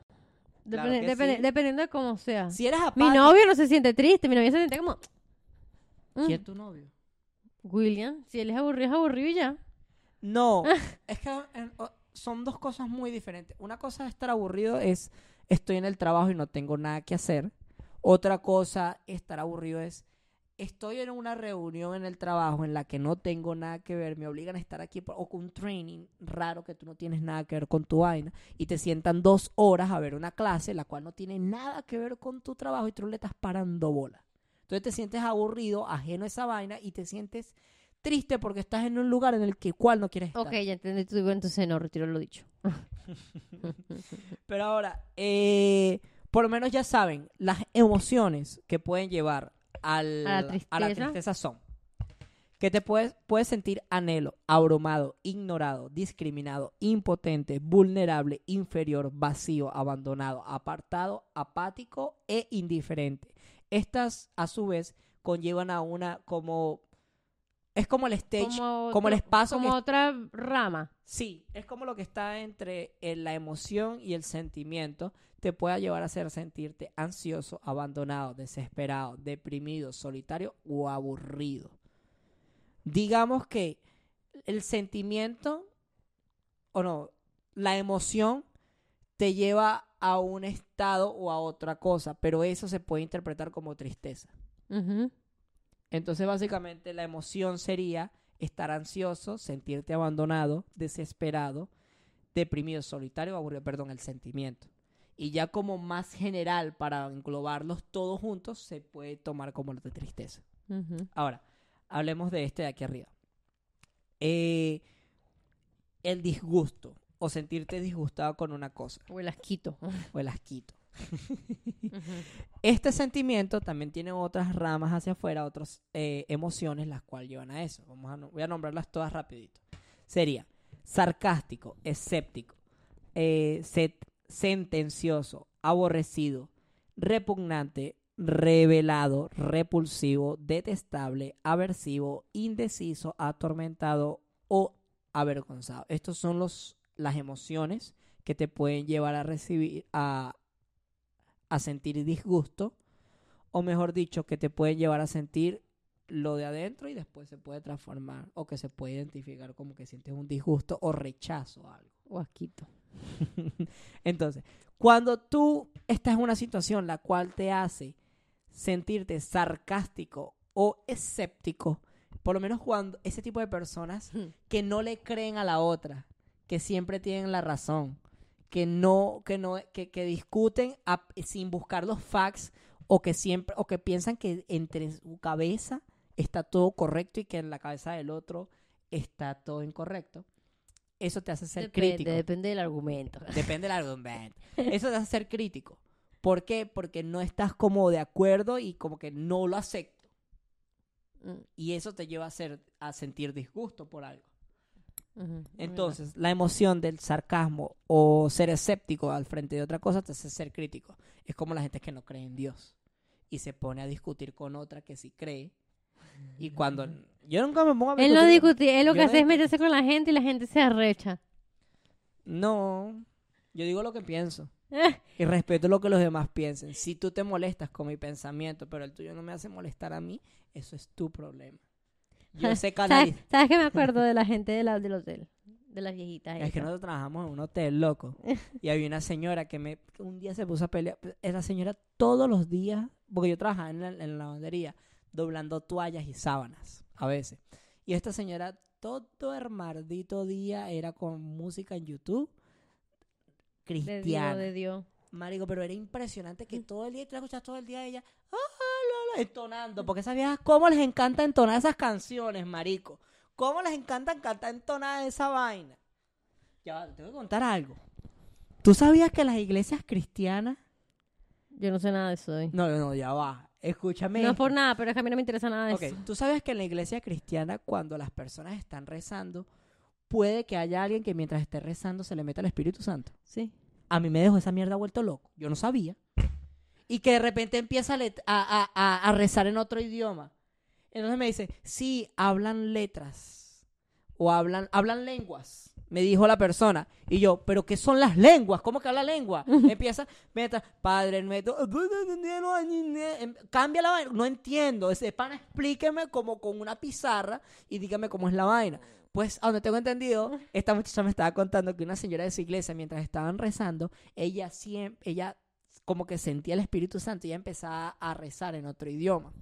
Claro Depende- que depende- sí. Dependiendo de cómo sea. Si eres Mi novio no se siente triste, mi novio se siente como... Mm, ¿quién es tu novio? William, si él es aburrido, es aburrido y ya. No, es que eh, son dos cosas muy diferentes. Una cosa de estar aburrido es estoy en el trabajo y no tengo nada que hacer. Otra cosa, estar aburrido es estoy en una reunión en el trabajo en la que no tengo nada que ver, me obligan a estar aquí por- o con un training raro que tú no tienes nada que ver con tu vaina y te sientan dos horas a ver una clase la cual no tiene nada que ver con tu trabajo y tú le estás parando bola. Entonces te sientes aburrido, ajeno a esa vaina y te sientes triste porque estás en un lugar en el que cual no quieres estar. Ok, ya entendí tu entonces no, retiro lo dicho. Pero ahora, eh, por lo menos ya saben, las emociones que pueden llevar al- A la tristeza. tristeza son que te puedes, puedes sentir anhelo, abrumado, ignorado, discriminado, impotente, vulnerable, inferior, vacío, abandonado, apartado, apático e indiferente. Estas, a su vez, conllevan a una como... Es como el stage, como, Como, el espacio Como que otra rama. Sí, es como lo que está entre eh, la emoción y el sentimiento te pueda llevar a hacer sentirte ansioso, abandonado, desesperado, deprimido, solitario o aburrido. Digamos que el sentimiento, o no, la emoción te lleva a un estado o a otra cosa, pero eso se puede interpretar como tristeza. Ujú. Entonces, básicamente, la emoción sería estar ansioso, sentirte abandonado, desesperado, deprimido, solitario, aburrido, perdón, el sentimiento. Y ya como más general, para englobarlos todos juntos, se puede tomar como la de tristeza. Ahora, hablemos de este de aquí arriba. Eh, el disgusto o sentirte disgustado con una cosa O el asquito. o el asquito. Este sentimiento también tiene otras ramas hacia afuera, otras eh, emociones las cuales llevan a eso. Vamos a, voy a nombrarlas todas rapidito. Sería sarcástico, escéptico, eh, sentencioso, aborrecido, repugnante, revelado, repulsivo, detestable, aversivo, indeciso, atormentado o avergonzado. Estos son los, las emociones que te pueden llevar a recibir a, a sentir disgusto o mejor dicho que te pueden llevar a sentir lo de adentro y después se puede transformar o que se puede identificar como que sientes un disgusto o rechazo a algo. O asquito. Entonces, cuando tú estás en una situación la cual te hace sentirte sarcástico o escéptico, por lo menos cuando ese tipo de personas que no le creen a la otra, que siempre tienen la razón, que no, que no, que, que discuten a- sin buscar los facts o que siempre, o que piensan que entre su cabeza está todo correcto y que en la cabeza del otro está todo incorrecto. Eso te hace ser depende, crítico. depende del argumento. Depende del argumento. Eso te hace ser crítico. ¿Por qué? Porque no estás como de acuerdo y como que no lo acepto. Mm, Y eso te lleva a, ser, a sentir disgusto por algo. Entonces, la emoción del sarcasmo o ser escéptico al frente de otra cosa te hace ser crítico. Es como la gente que no cree en Dios y se pone a discutir con otra que sí cree. Y cuando... Yo nunca me pongo a Él no discutir- discute, él lo Yo que no hace es meterse con la gente y la gente se arrecha. No, yo digo lo que pienso. Y respeto lo que los demás piensen. Si tú te molestas con mi pensamiento, pero el tuyo no me hace molestar a mí, eso es tu problema. Yo sé ¿Sabes, canalizar. ¿Sabes qué me acuerdo de la gente de la, del hotel? De las viejitas. Es que nosotros trabajamos en un hotel, loco. Y había una señora que me que un día se puso a pelear. Esa señora todos los días, porque yo trabajaba en la, en la lavandería, doblando toallas y sábanas, a veces. Y esta señora todo el maldito día era con música en YouTube De Dios, cristiana. de Dios. Marico, pero era impresionante que todo el día, tú la escuchas todo el día ella, ah, la, la", entonando, porque sabías cómo les encanta entonar esas canciones, marico. Cómo les encanta cantar entonar esa vaina. Ya, va, te tengo que contar algo. ¿Tú sabías que las iglesias cristianas... Yo no sé nada de eso. ¿eh? No, no, ya va. Escúchame. No es por nada, pero es que a mí no me interesa nada de eso. ¿tú sabes que en la iglesia cristiana, cuando las personas están rezando, puede que haya alguien que mientras esté rezando se le meta el Espíritu Santo? Sí. a mí me dejó esa mierda vuelto loco. Yo no sabía. Y que de repente empieza a, a, a- rezar en otro idioma. Entonces me dice, sí, hablan letras. O hablan, hablan lenguas. Me dijo la persona. Y yo, ¿pero qué son las lenguas? ¿Cómo que habla lengua? Empieza, mientras, padre nuestro, cambia la vaina. No entiendo. Ese pana, explíqueme como con una pizarra y dígame cómo es la vaina. Pues, a donde tengo entendido, esta muchacha me estaba contando que una señora de su iglesia, mientras estaban rezando, ella siempre, ella como que sentía el Espíritu Santo y ella empezaba a rezar en otro idioma.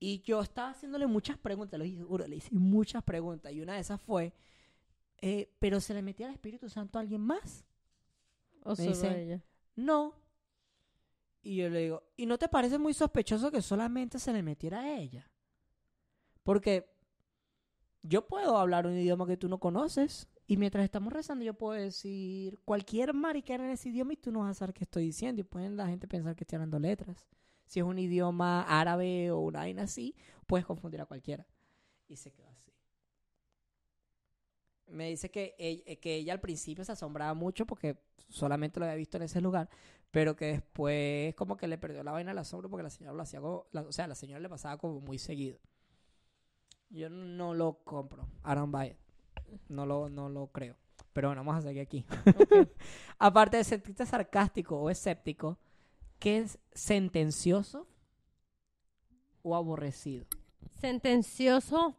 Y yo estaba haciéndole muchas preguntas, lo juro, le hice muchas preguntas. Y una de esas fue, eh, ¿pero se le metía el Espíritu Santo a alguien más? O solo dice- ella. No. Y yo le digo, ¿y no te parece muy sospechoso que solamente se le metiera a ella? Porque yo puedo hablar un idioma que tú no conoces y mientras estamos rezando yo puedo decir cualquier mariquera en ese idioma y tú no vas a saber qué estoy diciendo y pueden la gente pensar que estoy hablando letras. Si es un idioma árabe o una vaina así, puedes confundir a cualquiera. Y se quedó así. Me dice que ella, que ella al principio se asombraba mucho porque solamente lo había visto en ese lugar, pero que después como que le perdió la vaina al asombro porque la señora lo hacía como, o sea, la señora le pasaba como muy seguido. Yo no lo compro. I don't buy it. No lo, no lo creo. Pero bueno, vamos a seguir aquí. Aparte de sentirte sarcástico o escéptico, ¿qué es sentencioso o aborrecido? Sentencioso.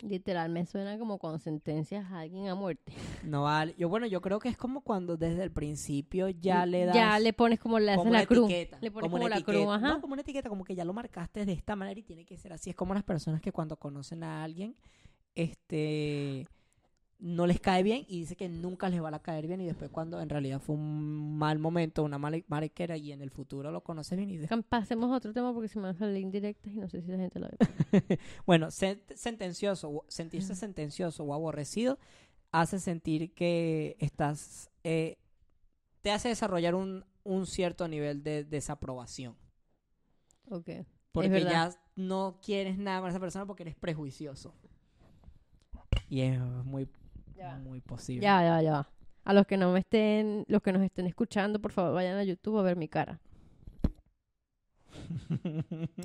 Literal, me suena como cuando sentencias a alguien a muerte. No vale. Yo, bueno, yo creo que es como cuando desde el principio ya le das. Ya le pones como le como la cruz. etiqueta, Le pones como como, la cruz, ajá. No, como una etiqueta, como que ya lo marcaste de esta manera y tiene que ser así. Es como las personas que cuando conocen a alguien, este, no les cae bien y dice que nunca les va a caer bien y después cuando en realidad fue un mal momento, una mala mariquera y en el futuro lo conoces bien y dices, Cam- Pasemos a otro tema porque se me van a salir indirectas y no sé si la gente lo ve. bueno, sen- sentencioso, sentirse sentencioso o aborrecido hace sentir que estás, eh, te hace desarrollar un, un cierto nivel de desaprobación. Ok. Porque ya no quieres nada con esa persona porque eres prejuicioso. Y es muy, Ya. muy posible. Ya, ya, ya. A los que no me estén, los que nos estén escuchando, por favor, vayan a YouTube a ver mi cara.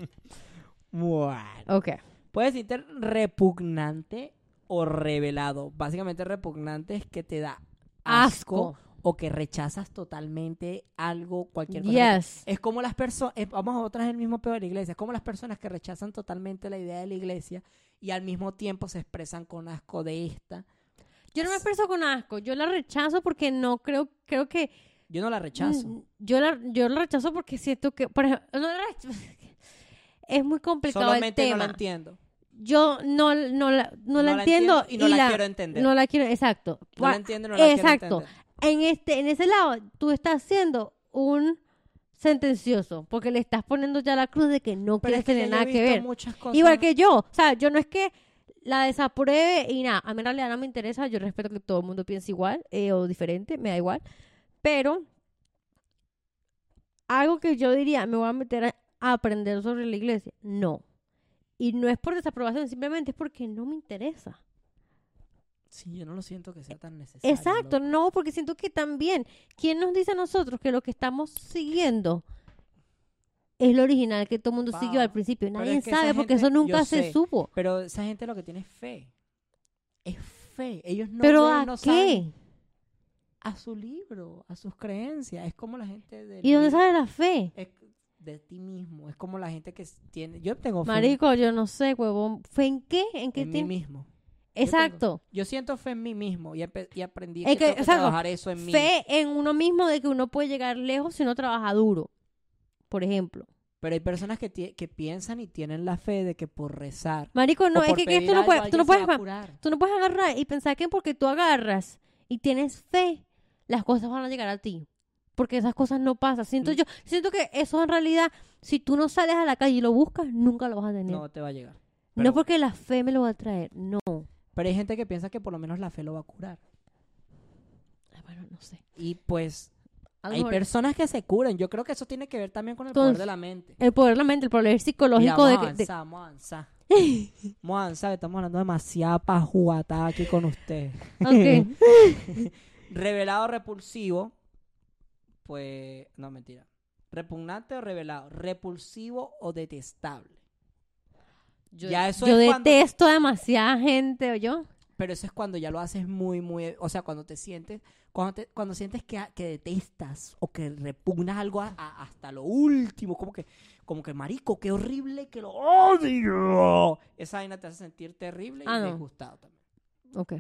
bueno. Ok. Puede decirte repugnante o revelado. Básicamente repugnante es que te da asco, Asco. o que rechazas totalmente algo, cualquier cosa. Yes. Es como las personas, vamos a otra el mismo peor de la iglesia, es como las personas que rechazan totalmente la idea de la iglesia y al mismo tiempo se expresan con asco de esta. Yo no me expreso con asco. Yo la rechazo porque no creo, creo que Yo no la rechazo. Mm, Yo la, yo la rechazo porque siento que, por ejemplo, no la rechazo- es muy complicado Solamente el no tema. la entiendo. yo no, no la, no la entiendo, y no la, quiero entender. no la quiero, exacto. No la entiendo no la quiero exacto. entender. En este, en ese lado, tú estás siendo un sentencioso porque le estás poniendo ya la cruz de que no Pero quieres es que tener nada he que ver. muchas cosas- Igual que yo, o sea, yo no es que la desapruebe y nada, a mí en realidad no me interesa, yo respeto que todo el mundo piense igual eh, o diferente, me da igual, pero algo que yo diría, me voy a meter a, a aprender sobre la iglesia, no. Y no es por desaprobación, simplemente es porque no me interesa. Sí, yo no lo siento que sea tan necesario. Exacto, loco. no, porque siento que también, ¿quién nos dice a nosotros que lo que estamos siguiendo es lo original que todo el mundo siguió al principio? Nadie es que esa sabe porque gente- eso nunca se sé, supo. Pero esa gente lo que tiene es fe. Es fe. Ellos no ¿Pero ven, a no qué? saben. A su libro, a sus creencias. Es como la gente de... ¿Y dónde sale la fe? Es de ti mismo. Es como la gente que tiene... Yo tengo fe Marico, yo no sé, huevón. ¿Fe en qué? ¿En qué en mí mismo. Exacto. Yo siento fe en mí mismo y, y aprendí Es que, que, tengo que exacto, trabajar eso en mí. Fe en uno mismo de que uno puede llegar lejos si uno trabaja duro. Por ejemplo. Pero hay personas que, que piensan y tienen la fe de que por rezar Marico, no, es que, que tú no puedes, tú no puedes, tú no puedes agarrar y pensar que porque tú agarras y tienes fe, las cosas van a llegar a ti. Porque esas cosas no pasan. Siento Mm. yo, siento que eso en realidad, si tú no sales a la calle y lo buscas, nunca lo vas a tener. No te va a llegar. no porque la fe me lo va a traer, no. pero hay gente que piensa que por lo menos la fe lo va a curar. Ay, Bueno, no sé. Y pues hay mejor- personas que se curan. Yo creo que eso tiene que ver también con el Con- poder de la mente. el poder de la mente, el poder Mira, psicológico vamos de a de- avanzar, vamos a avanzar. Vamos a avanzar, que estamos hablando demasiada pajuatada aquí con ustedes. Ok. Revelado repulsivo, pues, no mentira. Repugnante o revelado, repulsivo o detestable. Yo, Ya eso yo es cuando- detesto a demasiada gente, ¿o yo? Pero eso es cuando ya lo haces muy, muy, o sea, cuando te sientes, cuando, te- cuando sientes que, que detestas o que repugnas algo a- a- hasta lo último, como que, como que marico, qué horrible, que lo odio. Esa vaina te hace sentir terrible y Ah, no. disgustado también. Ok.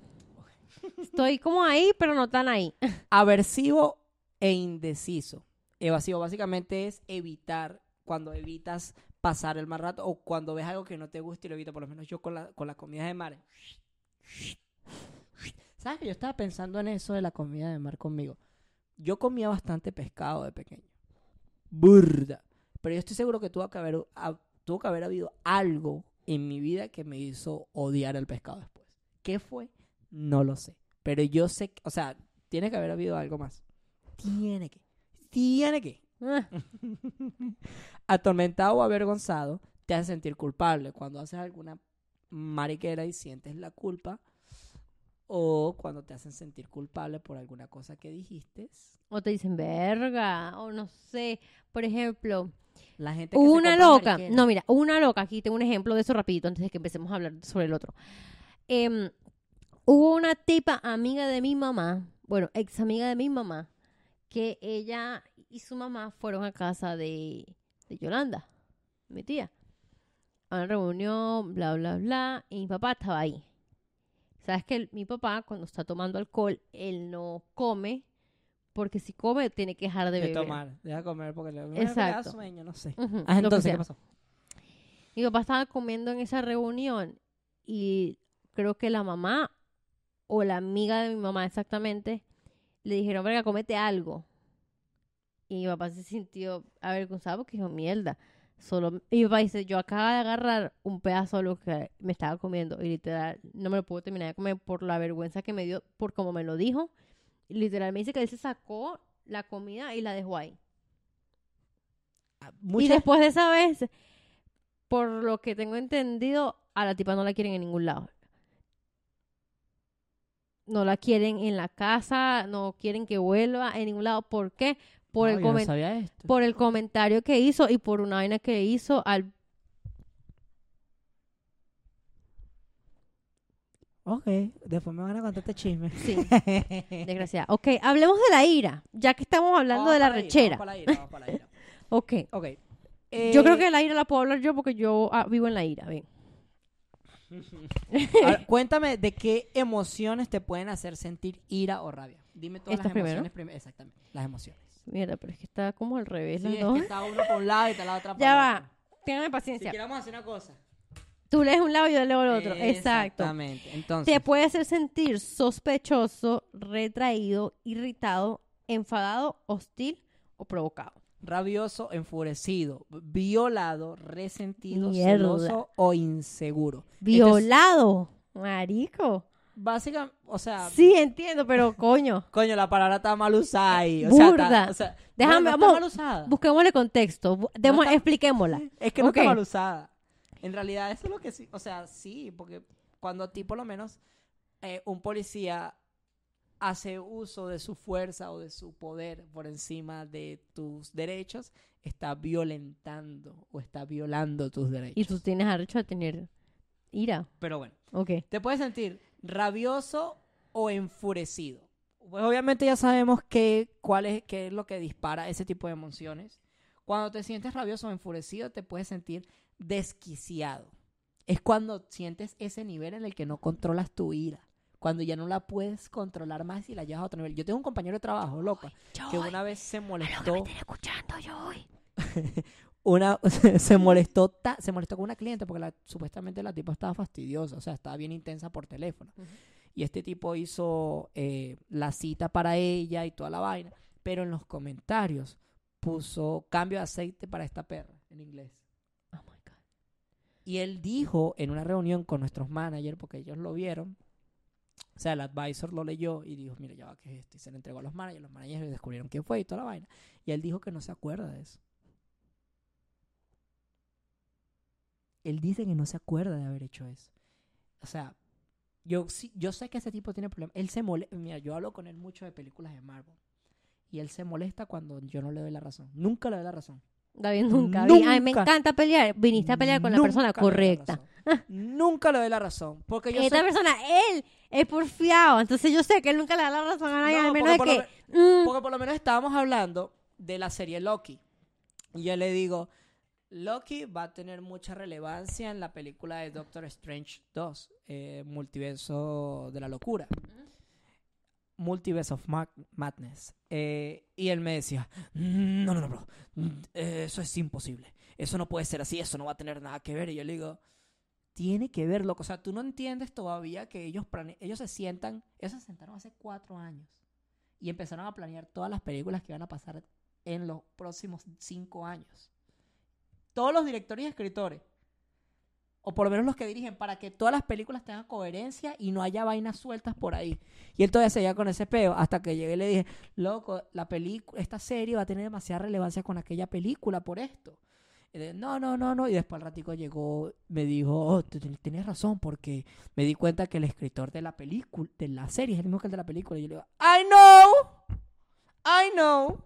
Estoy como ahí, pero no tan ahí. Aversivo e indeciso. Evasivo básicamente es evitar, cuando evitas pasar el mal rato o cuando ves algo que no te gusta y lo evitas, por lo menos yo con la, con la comida de mar. ¿Sabes que yo estaba pensando en eso de la comida de mar conmigo? Yo comía bastante pescado de pequeño. Burda. Pero yo estoy seguro que tuvo que haber, ha- tuvo que haber habido algo en mi vida que me hizo odiar el pescado después. ¿Qué fue? No lo sé. Pero yo sé, que- o sea, tiene que haber habido algo más. Tiene que. Tiene que. Ah, Atormentado o avergonzado te hace sentir culpable cuando haces alguna mariquera y sientes la culpa. O cuando te hacen sentir culpable por alguna cosa que dijiste. O te dicen verga, o no sé. Por ejemplo, La gente que se una loca. mariquera. No, mira, una loca. Aquí tengo un ejemplo de eso rapidito antes de que empecemos a hablar sobre el otro. Em, hubo una tipa amiga de mi mamá, bueno, ex amiga de mi mamá, que ella y su mamá fueron a casa de, de Yolanda, mi tía. A una reunión, bla, bla, bla, y mi papá estaba ahí. Sabes que el- mi papá, cuando está tomando alcohol, él no come, porque si come, tiene que dejar de De beber. tomar. Deja comer porque le, le da sueño, no sé. Ah, que entonces. ¿qué pasó? Mi papá estaba comiendo en esa reunión y creo que la mamá o la amiga de mi mamá exactamente, le dijeron, verga, comete algo. Y mi papá se sintió avergonzado porque dijo, mierda. Solo, y mi papá dice, yo acabo de agarrar un pedazo de lo que me estaba comiendo y literal no me lo puedo terminar de comer por la vergüenza que me dio, por como me lo dijo. Y literal me dice que él se sacó la comida y la dejó ahí. Ah, Y después de esa vez, por lo que tengo entendido, a la tipa no la quieren en ningún lado. No la quieren en la casa, no quieren que vuelva en ningún lado. ¿Por qué? Por, No, el, no por el comentario que hizo y por una vaina que hizo al... Ok, después me van a contar este chisme. Sí, desgraciada. Ok, hablemos de la ira, ya que estamos hablando de la rechera. Vamos para la ira, vamos para la ira. Ok, Ok. yo creo Eh, que la ira la puedo hablar yo porque yo ah, vivo en la ira. Ver, cuéntame de qué emociones te pueden hacer sentir ira o rabia. Dime todas ¿Estas las emociones primero. Exactamente, las emociones. Mierda, pero es que está como al revés. Sí, las es dos. que está uno por un lado y está la otra por Ya va, téngame Si paciencia. queremos hacer una cosa. Tú lees un lado y yo leo el otro. Exacto. Exactamente. Entonces, Te puede hacer sentir sospechoso, retraído, irritado, enfadado, hostil o provocado. rabioso, enfurecido, violado, resentido, Mierda. celoso o inseguro. Violado, marico. Básicamente, o sea, Sí, entiendo, pero coño. coño, la palabra está mal usada ahí. O sea, está- Burda. o sea, Déjame- no, no está vamos, mal usada. Busquémosle contexto. está- expliquémosla. Es que no Ok. está mal usada. En realidad, eso es lo que sí. O sea, sí, porque cuando a ti, por lo menos, eh, un policía hace uso de su fuerza o de su poder por encima de tus derechos, está violentando o está violando tus derechos. Y tú tienes derecho a tener ira. Pero bueno, Ok. te puedes sentir rabioso o enfurecido. Pues obviamente ya sabemos que, cuál es, qué es lo que dispara ese tipo de emociones. Cuando te sientes rabioso o enfurecido, te puedes sentir desquiciado. Es cuando sientes ese nivel en el que no controlas tu ira. Cuando ya no la puedes controlar más y la llevas a otro nivel. Yo tengo un compañero de trabajo, loca, que una vez se molestó. escuchando yo hoy. una se molestó ta- se molestó con una cliente porque la- supuestamente la tipa estaba fastidiosa, o sea, estaba bien intensa por teléfono. Y este tipo hizo eh, la cita para ella y toda la vaina, pero en los comentarios puso cambio de aceite para esta perra en inglés. Oh my God. Y él dijo en una reunión con nuestros managers, porque ellos lo vieron, o sea, el advisor lo leyó y dijo, mira, ya va, ¿qué es esto? Y se le entregó a los managers, los managers descubrieron quién fue y toda la vaina. Y él dijo que no se acuerda de eso. Él dice que no se acuerda de haber hecho eso. O sea, yo, sí, yo sé que ese tipo tiene problemas. Él se molesta. Mira, yo hablo con él mucho de películas de Marvel. Y él se molesta cuando yo no le doy la razón. Nunca le doy la razón. David, nunca. vi- Ay, me Nunca. encanta pelear. Viniste a pelear con la Nunca persona la correcta. Nunca le doy la razón. Porque yo Esta sé- persona, él, es porfiado. Entonces yo sé que él nunca le da la razón a nadie, No, al menos de que... lo mm, Porque por lo menos estábamos hablando de la serie Loki. Y yo le digo, Loki va a tener mucha relevancia en la película de Doctor Strange 2, eh, Multiverso de la Locura. Multiverse of Ma- Madness. Eh, y él me decía, "Mm, no, no, no, bro, eso es imposible. Eso no puede ser así, eso no va a tener nada que ver. Y yo le digo, tiene que ver, loco. O sea, tú no entiendes todavía que ellos, ellos se sientan, ellos se sentaron hace cuatro años y empezaron a planear todas las películas que iban a pasar en los próximos cinco años. Todos los directores y escritores, o por lo menos los que dirigen, para que todas las películas tengan coherencia y no haya vainas sueltas por ahí. Y él todavía seguía con ese peo hasta que llegué y le dije, loco, la película, esta serie va a tener demasiada relevancia con aquella película por esto. No, no, no, no. Y después al ratico llegó, me dijo, oh, tienes razón, porque me di cuenta que el escritor de la película, de la serie, es el mismo que el de la película. Y yo le digo, I know, I know.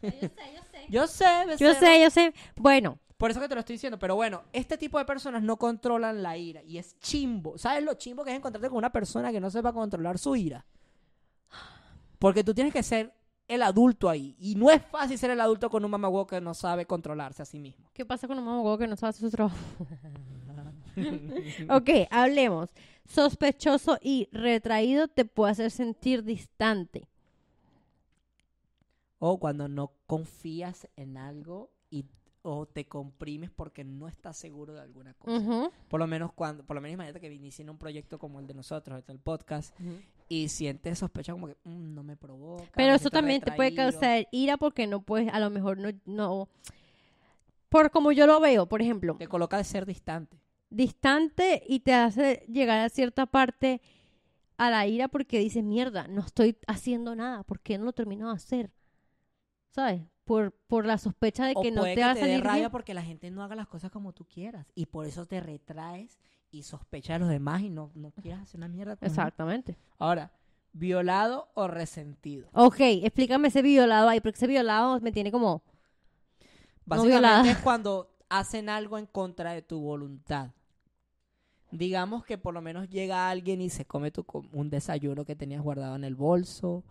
Sé, yo sé. Yo sé, Yo becerro". sé, yo sé. Bueno, Por eso que te lo estoy diciendo. Pero bueno, este tipo de personas no controlan la ira. Y es chimbo. ¿Sabes lo chimbo que es encontrarte con una persona que no sepa controlar su ira? Porque tú tienes que ser el adulto ahí. Y no es fácil ser el adulto con un mamagüevo que no sabe controlarse a sí mismo. ¿qué pasa con un mamá que no sabe hacer su trabajo? ok, hablemos. Sospechoso y retraído te puede hacer sentir distante. O cuando no confías en algo y o te comprimes porque no estás seguro de alguna cosa. Por lo menos cuando, por lo menos imagínate que viniste en un proyecto como el de nosotros, el podcast, y sientes sospecha como que "Mm, no me provoca. Pero eso también te puede retraído". causar ira porque no puedes, a lo mejor no, no, por como yo lo veo, por ejemplo, Te coloca de ser distante. distante y te hace llegar a cierta parte a la ira porque dices, mierda, no estoy haciendo nada, ¿por qué no lo termino de hacer? ¿Sabes? Por, por la sospecha de O que no puede te que va a te dé salir rabia bien. porque la gente no haga las cosas como tú quieras. Y por eso te retraes y sospechas de los demás y no, no quieres hacer una mierda. con. Exactamente. Ahora, violado o resentido. Ok, explícame ese violado ahí, porque ese violado me tiene como... Básicamente violada. es cuando hacen algo en contra de tu voluntad. Digamos que por lo menos llega alguien y se come tu, un desayuno que tenías guardado en el bolso.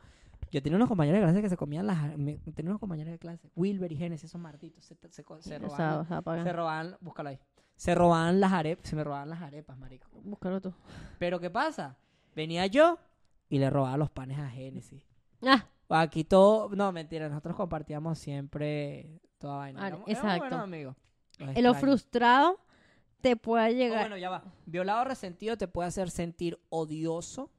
Yo tenía unos compañeros de clase que se comían las... me- tenía unos compañeros de clase, Wilber y Genesis, esos martitos, se, se, se robaban, se robaban, búscalo ahí, se robaban las arepas, se me robaban las arepas, marico. Búscalo tú. Pero ¿qué pasa? Venía yo y le robaba los panes a Genesis. Ah, Aquí todo, no, mentira, nosotros compartíamos siempre toda vaina. Ah, Éramos- éramos exacto. buenos amigos. En lo frustrado te puede Oh, llegar... bueno, ya va. Violado resentido te puede hacer sentir odioso.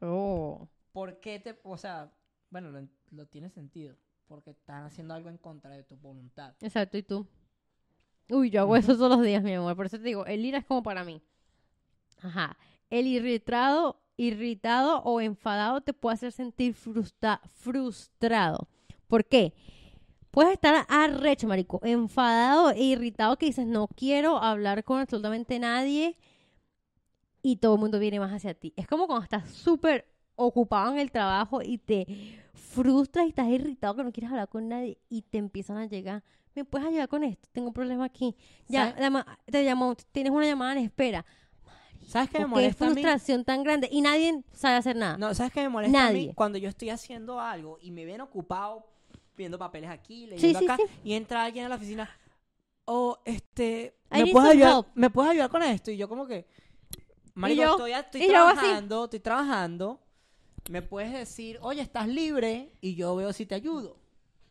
Oh. ¿Por qué te, o sea, bueno, lo, tiene sentido, porque están haciendo algo en contra de tu voluntad. Exacto, ¿y tú? Uy, yo hago eso todos los días, mi amor. Por eso te digo, el ira es como para mí. Ajá. El irritado, irritado o enfadado te puede hacer sentir frustra- frustrado. ¿Por qué? Puedes estar arrecho, marico, enfadado e irritado que dices, no quiero hablar con absolutamente nadie y todo el mundo viene más hacia ti. Es como cuando estás súper ocupado en el trabajo y te frustras y estás irritado que no quieres hablar con nadie y te empiezan a llegar. ¿Me puedes ayudar con esto? Tengo un problema aquí. Ya, llama- te llamó, tienes una llamada en espera. ¿Sabes qué me ¿Por qué molesta a mí? frustración tan grande? Y nadie sabe hacer nada. No, ¿sabes qué me molesta a mí? Nadie. Cuando yo estoy haciendo algo y me ven ocupado viendo papeles aquí, leyendo sí, acá, sí. y entra alguien a la oficina, o este, I ¿me puedes, ayudar. ¿me puedes ayudar con esto? Y yo como que, marico, estoy, estoy trabajando, estoy trabajando, me puedes decir, oye, estás libre, y yo veo si te ayudo.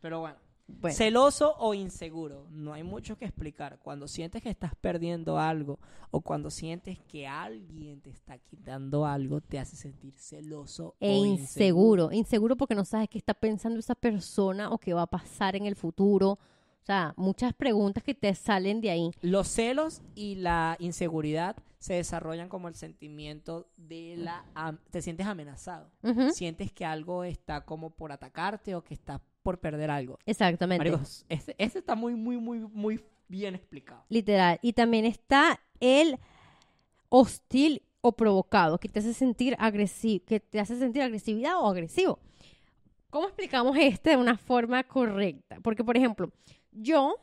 Pero bueno, Bueno, celoso o inseguro, no hay mucho que explicar. Cuando sientes que estás perdiendo algo, o cuando sientes que alguien te está quitando algo, te hace sentir celoso e o inseguro. Inseguro porque no sabes qué está pensando esa persona o qué va a pasar en el futuro. O sea, muchas preguntas que te salen de ahí. Los celos y la inseguridad se desarrollan como el sentimiento de la... te sientes amenazado. Sientes que algo está como por atacarte o que está por perder algo. Exactamente. Maricos, ese, ese está muy, muy, muy, muy bien explicado. Literal. Y también está el hostil o provocado, que te hace sentir agresivo, que te hace sentir agresividad o agresivo. ¿Cómo explicamos este de una forma correcta? Porque, por ejemplo, yo,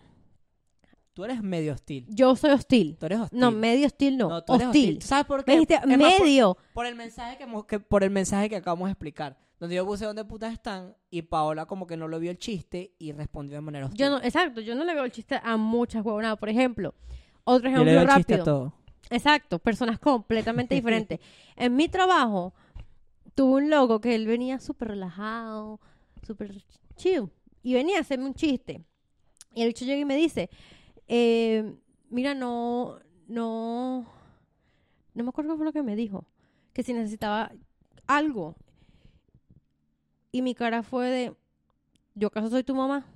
Tú eres medio hostil. yo soy hostil. Tú eres hostil. No, medio hostil no. No, tú eres hostil. ¿Tú ¿Sabes por Me qué? dijiste por- medio. por, el mensaje que, que- por el mensaje que acabamos de explicar. Donde yo puse dónde putas están y Paola como que no lo vio el chiste y respondió de manera hostil. Yo no, exacto, yo no le veo el chiste a muchas huevonadas. Por ejemplo, otro Yo ejemplo le veo el rápido. chiste a todo. Exacto, personas completamente diferentes. en mi trabajo, tuve un loco que él venía súper relajado, súper chill, y venía a hacerme un chiste. Y el bicho llega y me dice, eh, mira, no, no, no me acuerdo qué fue lo que me dijo, que si necesitaba algo. Y mi cara fue de, ¿yo acaso soy tu mamá?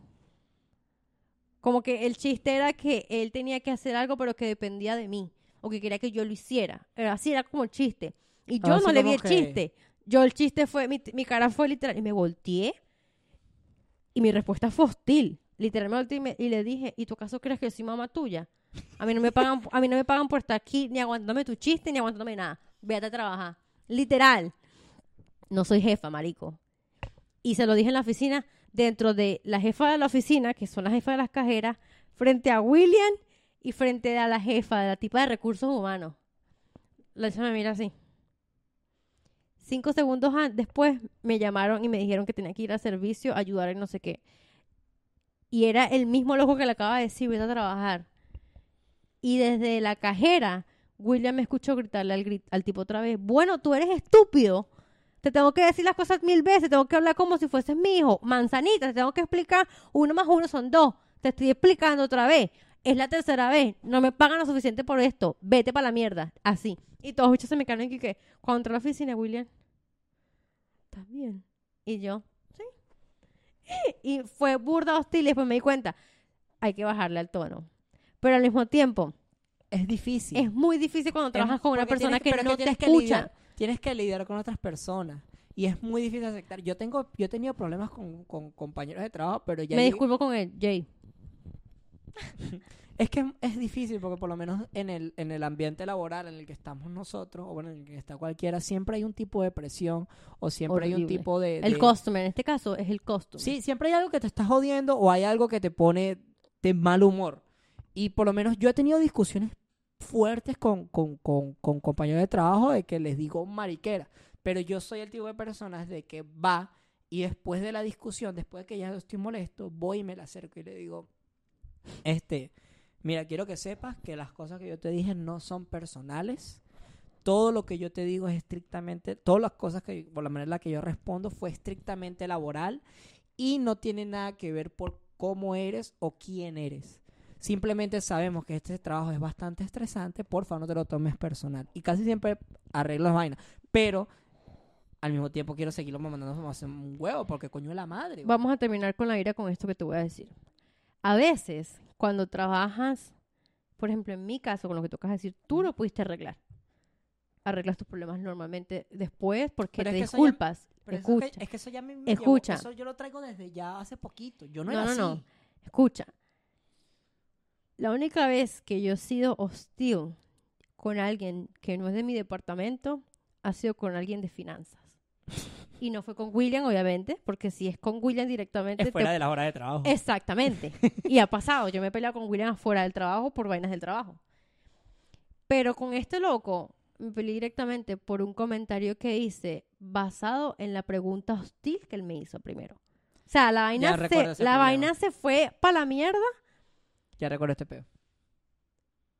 Como que el chiste era que él tenía que hacer algo, pero que dependía de mí. O que quería que yo lo hiciera. Era así, era como el chiste. Y yo Así no le vi el que- chiste. Yo el chiste fue, mi, mi cara fue literal. Y me volteé. Y mi respuesta fue hostil. Literal me volteé y, le dije, ¿y tú acaso crees que yo soy mamá tuya? A mí no me pagan, a mí no me pagan por estar aquí ni aguantándome tu chiste ni aguantándome nada. Véate a trabajar. Literal. No soy jefa, marico. Y se lo dije en la oficina, dentro de la jefa de la oficina, que son las jefas de las cajeras, frente a William y frente a la jefa de la tipa de recursos humanos. La chama me mira así. Cinco segundos después me llamaron y me dijeron que tenía que ir a servicio, ayudar en no sé qué. Y era el mismo loco que le acaba de decir, vete a trabajar. Y desde la cajera, William me escuchó gritarle al, al tipo otra vez, bueno, tú eres estúpido. Te tengo que decir las cosas mil veces, tengo que hablar como si fueses mi hijo. Manzanita, te tengo que explicar, uno más uno son dos. te estoy explicando otra vez. Es la tercera vez. No me pagan lo suficiente por esto. Vete para la mierda. Así. Y todos los bichos se me caen aquí que cuando entré a la oficina, William, ¿estás bien? Y yo. Y fue burda hostil y después me di cuenta, hay que bajarle al tono. Pero al mismo tiempo, Es difícil. es muy difícil cuando trabajas Es- con una persona que es no te tienes que escucha. lidiar- tienes que lidiar con otras personas. Y es muy difícil aceptar. Yo tengo, yo he tenido problemas con, con compañeros de trabajo, pero ya me llegué- disculpo con él, Jay. Es que es difícil porque por lo menos en el, en el ambiente laboral en el que estamos nosotros, o bueno, en el que está cualquiera, siempre hay un tipo de presión o siempre hay un tipo de... El customer, en este caso, es el customer. Sí, siempre hay algo que te está jodiendo o hay algo que te pone de mal humor. Y por lo menos yo he tenido discusiones fuertes con, con, con, con compañeros de trabajo de que les digo mariquera. Pero yo soy el tipo de personas de que va y después de la discusión, después de que ya estoy molesto, voy y me la acerco y le digo, este, mira, quiero que sepas que las cosas que yo te dije no son personales. Todo lo que yo te digo es estrictamente, todas las cosas que, por la manera en la que yo respondo fue estrictamente laboral y no tiene nada que ver por cómo eres o quién eres. Simplemente sabemos que este trabajo es bastante estresante, por favor no te lo tomes personal. Y casi siempre arreglo las vainas, pero al mismo tiempo quiero seguirlo mandando hacer un huevo porque coño de la madre. Vamos a terminar con la ira con esto que te voy a decir. A veces, cuando trabajas, por ejemplo, en mi caso, con lo que tocas decir, tú lo pudiste arreglar. Arreglas tus problemas normalmente después porque Pero te ya- disculpas. Pero eso es, Escucha, que, es que eso ya me, me Escucha. llevó- eso yo lo traigo desde ya hace poquito. Yo no, No, era no, así. no. escucha. La única vez que yo he sido hostil con alguien que no es de mi departamento ha sido con alguien de finanzas. Y no fue con William, obviamente, porque si es con William directamente, Es te fuera de las horas de trabajo. Exactamente. Y ha pasado. Yo me he peleado con William afuera del trabajo por vainas del trabajo. Pero con este loco me peleé directamente por un comentario que hice basado en la pregunta hostil que él me hizo primero. O sea, la vaina, se, la problema. vaina se fue para la mierda Ya recuerdo este peo.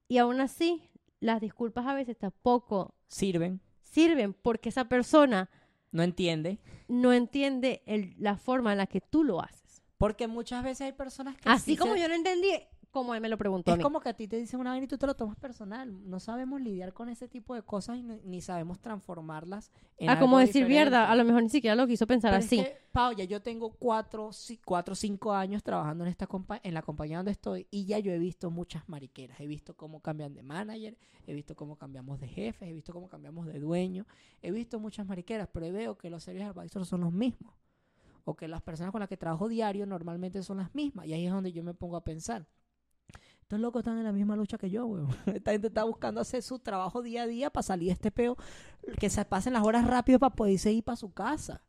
y aún así las disculpas a veces tampoco Sirven, sirven porque esa persona no entiende. no entiende el- la forma en la que tú lo haces. Porque muchas veces hay personas que... Así sí como se- yo no entendí, como él me lo preguntó a Es mí. como que a ti te dicen una vaina y tú te lo tomas personal. No sabemos lidiar con ese tipo de cosas y ni, ni sabemos transformarlas en Ah, como decir diferente. mierda, a lo mejor ni siquiera lo quiso pensar Pero es así. que, Pau, ya yo tengo cuatro, cuatro cinco años trabajando en esta compa en la compañía donde estoy y ya yo he visto muchas mariqueras. He visto cómo cambian de manager, he visto cómo cambiamos de jefes, he visto cómo cambiamos de dueño. He visto muchas mariqueras, pero veo que los service advisors son los mismos. O que las personas con las que trabajo diario normalmente son las mismas. Y ahí es donde yo me pongo a pensar. Estos locos están en la misma lucha que yo, weón. Esta gente está buscando hacer su trabajo día a día para salir de este peo. Que se pasen las horas rápido para poderse ir para su casa.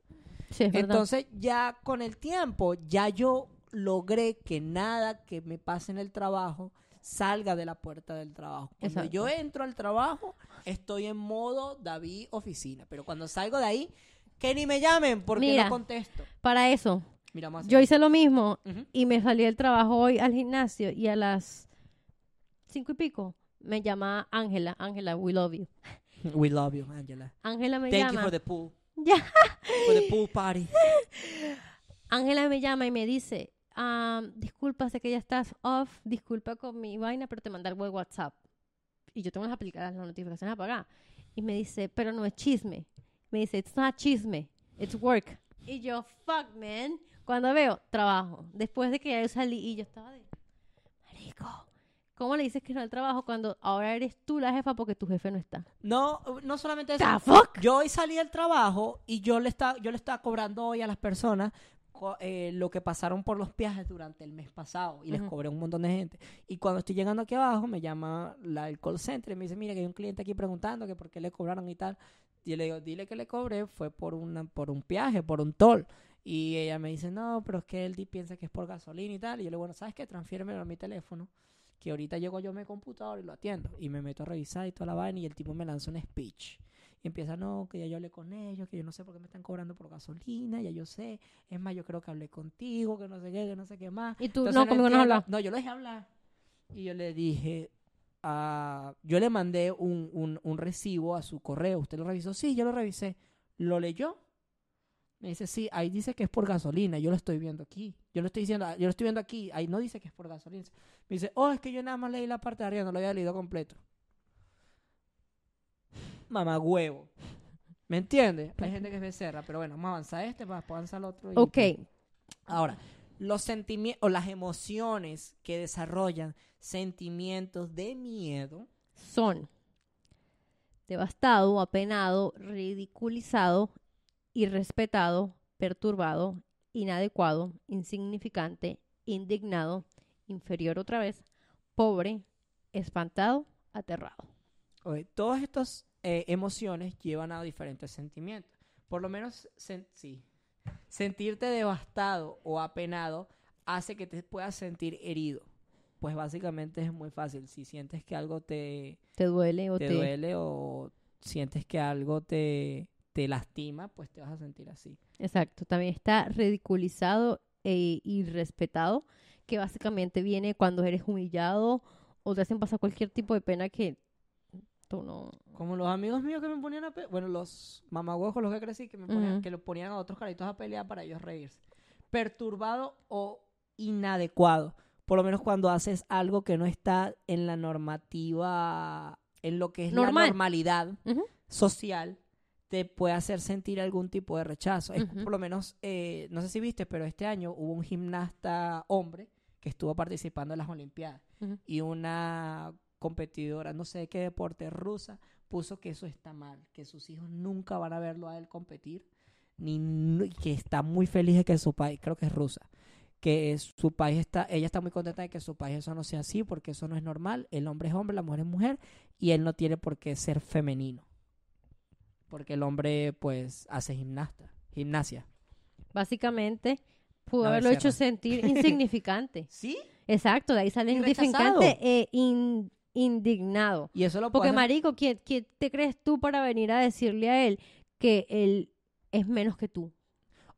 Sí, es verdad. Entonces, ya con el tiempo, ya yo logré que nada que me pase en el trabajo salga de la puerta del trabajo. Cuando Exacto. yo entro al trabajo, estoy en modo David oficina. Pero cuando salgo de ahí, que ni me llamen porque Mira. no contesto. Para eso, Mira, yo hice lo mismo y me salí del trabajo hoy al gimnasio y a las cinco y pico me llama Ángela. Ángela, we love you. We love you, Angela. Ángela me Thank you llama. for the pool. Ya. For the pool party. Ángela me llama y me dice, ah, disculpa, sé que ya estás off, disculpa con mi vaina, pero te mandé algo de WhatsApp. Y yo tengo las aplicadas, las notificaciones apagadas. Y me dice, pero no es chisme. Me dice, it's not chisme, it's work. Y yo, fuck, man. Cuando veo, trabajo. Después de que ya yo salí y yo estaba de, marico, ¿cómo le dices que no al trabajo cuando ahora eres tú la jefa porque tu jefe no está? No, no solamente eso. The fuck? Yo hoy salí del trabajo y yo le estaba, yo le estaba cobrando hoy a las personas eh, lo que pasaron por los viajes durante el mes pasado y les cobré un montón de gente. Y cuando estoy llegando aquí abajo me llama la, el call center y me dice, mira que hay un cliente aquí preguntando que por qué le cobraron y tal. Y yo le digo, dile que le cobré fue por, una, por un viaje, por un toll. Y ella me dice, no, pero es que él piensa que es por gasolina y tal. Y yo le digo, bueno, ¿sabes qué? Transfiérmelo a mi teléfono que ahorita llego yo a mi computador y lo atiendo. Y me meto a revisar y toda la vaina y el tipo me lanza un speech. Y empieza, no, que ya yo hablé con ellos, que yo no sé por qué me están cobrando por gasolina, ya yo sé. Es más, yo creo que hablé contigo, que no sé qué, que no sé qué más. Y tú, Entonces no, conmigo no hablado. No, yo lo dejé hablar. Y yo le dije, ah, yo le mandé un, un, un recibo a su correo. ¿Usted lo revisó? Sí, yo lo revisé. ¿Lo leyó? Me dice, sí, ahí dice que es por gasolina, yo lo estoy viendo aquí. Yo lo estoy diciendo, yo lo estoy viendo aquí, ahí no dice que es por gasolina. Me dice, oh, es que yo nada más leí la parte de arriba, no lo había leído completo. Mamá huevo. ¿Me entiendes? Hay gente que es becerra, pero bueno, vamos a avanzar este, para después avanzar el otro. y- Ok, Ahora, los sentimientos o las emociones que desarrollan sentimientos de miedo son devastado, apenado, ridiculizado, irrespetado, perturbado, inadecuado, insignificante, indignado, inferior otra vez, pobre, espantado, aterrado. Ok, Todas estas eh, emociones llevan a diferentes sentimientos. Por lo menos, sen- sí. Sentirte devastado o apenado hace que te puedas sentir herido. Pues básicamente es muy fácil. Si sientes que algo te, ¿Te duele o te te, duele o sientes que algo te, te lastima, pues te vas a sentir así. Exacto, también está ridiculizado e irrespetado, que básicamente viene cuando eres humillado o te hacen pasar cualquier tipo de pena que tú no... Como los amigos míos que me ponían a pelear, bueno, los mamagüeos con los que crecí, que me ponían, Ujú. que lo ponían a otros caritos a pelear para ellos reírse. Perturbado o inadecuado. Por lo menos cuando haces algo que no está en la normativa, en lo que es la Normal. normalidad Ujú. social, te puede hacer sentir algún tipo de rechazo. Es por lo menos, eh, no sé si viste, pero este año hubo un gimnasta hombre que estuvo participando en las Olimpiadas y una competidora, no sé de qué deporte rusa, puso que eso está mal, que sus hijos nunca van a verlo a él competir, ni que está muy feliz de que su país, creo que es rusa, que su país está, ella está muy contenta de que su país eso no sea así, porque eso no es normal, el hombre es hombre, la mujer es mujer, y él no tiene por qué ser femenino, porque el hombre pues hace gimnasta, gimnasia. Básicamente pudo haberlo hecho sentir insignificante. ¿Sí? Exacto, de ahí sale insignificante e in- indignado. Y eso lo Porque, hacer- marico, ¿quién, quién te crees tú para venir a decirle a él que él es menos que tú?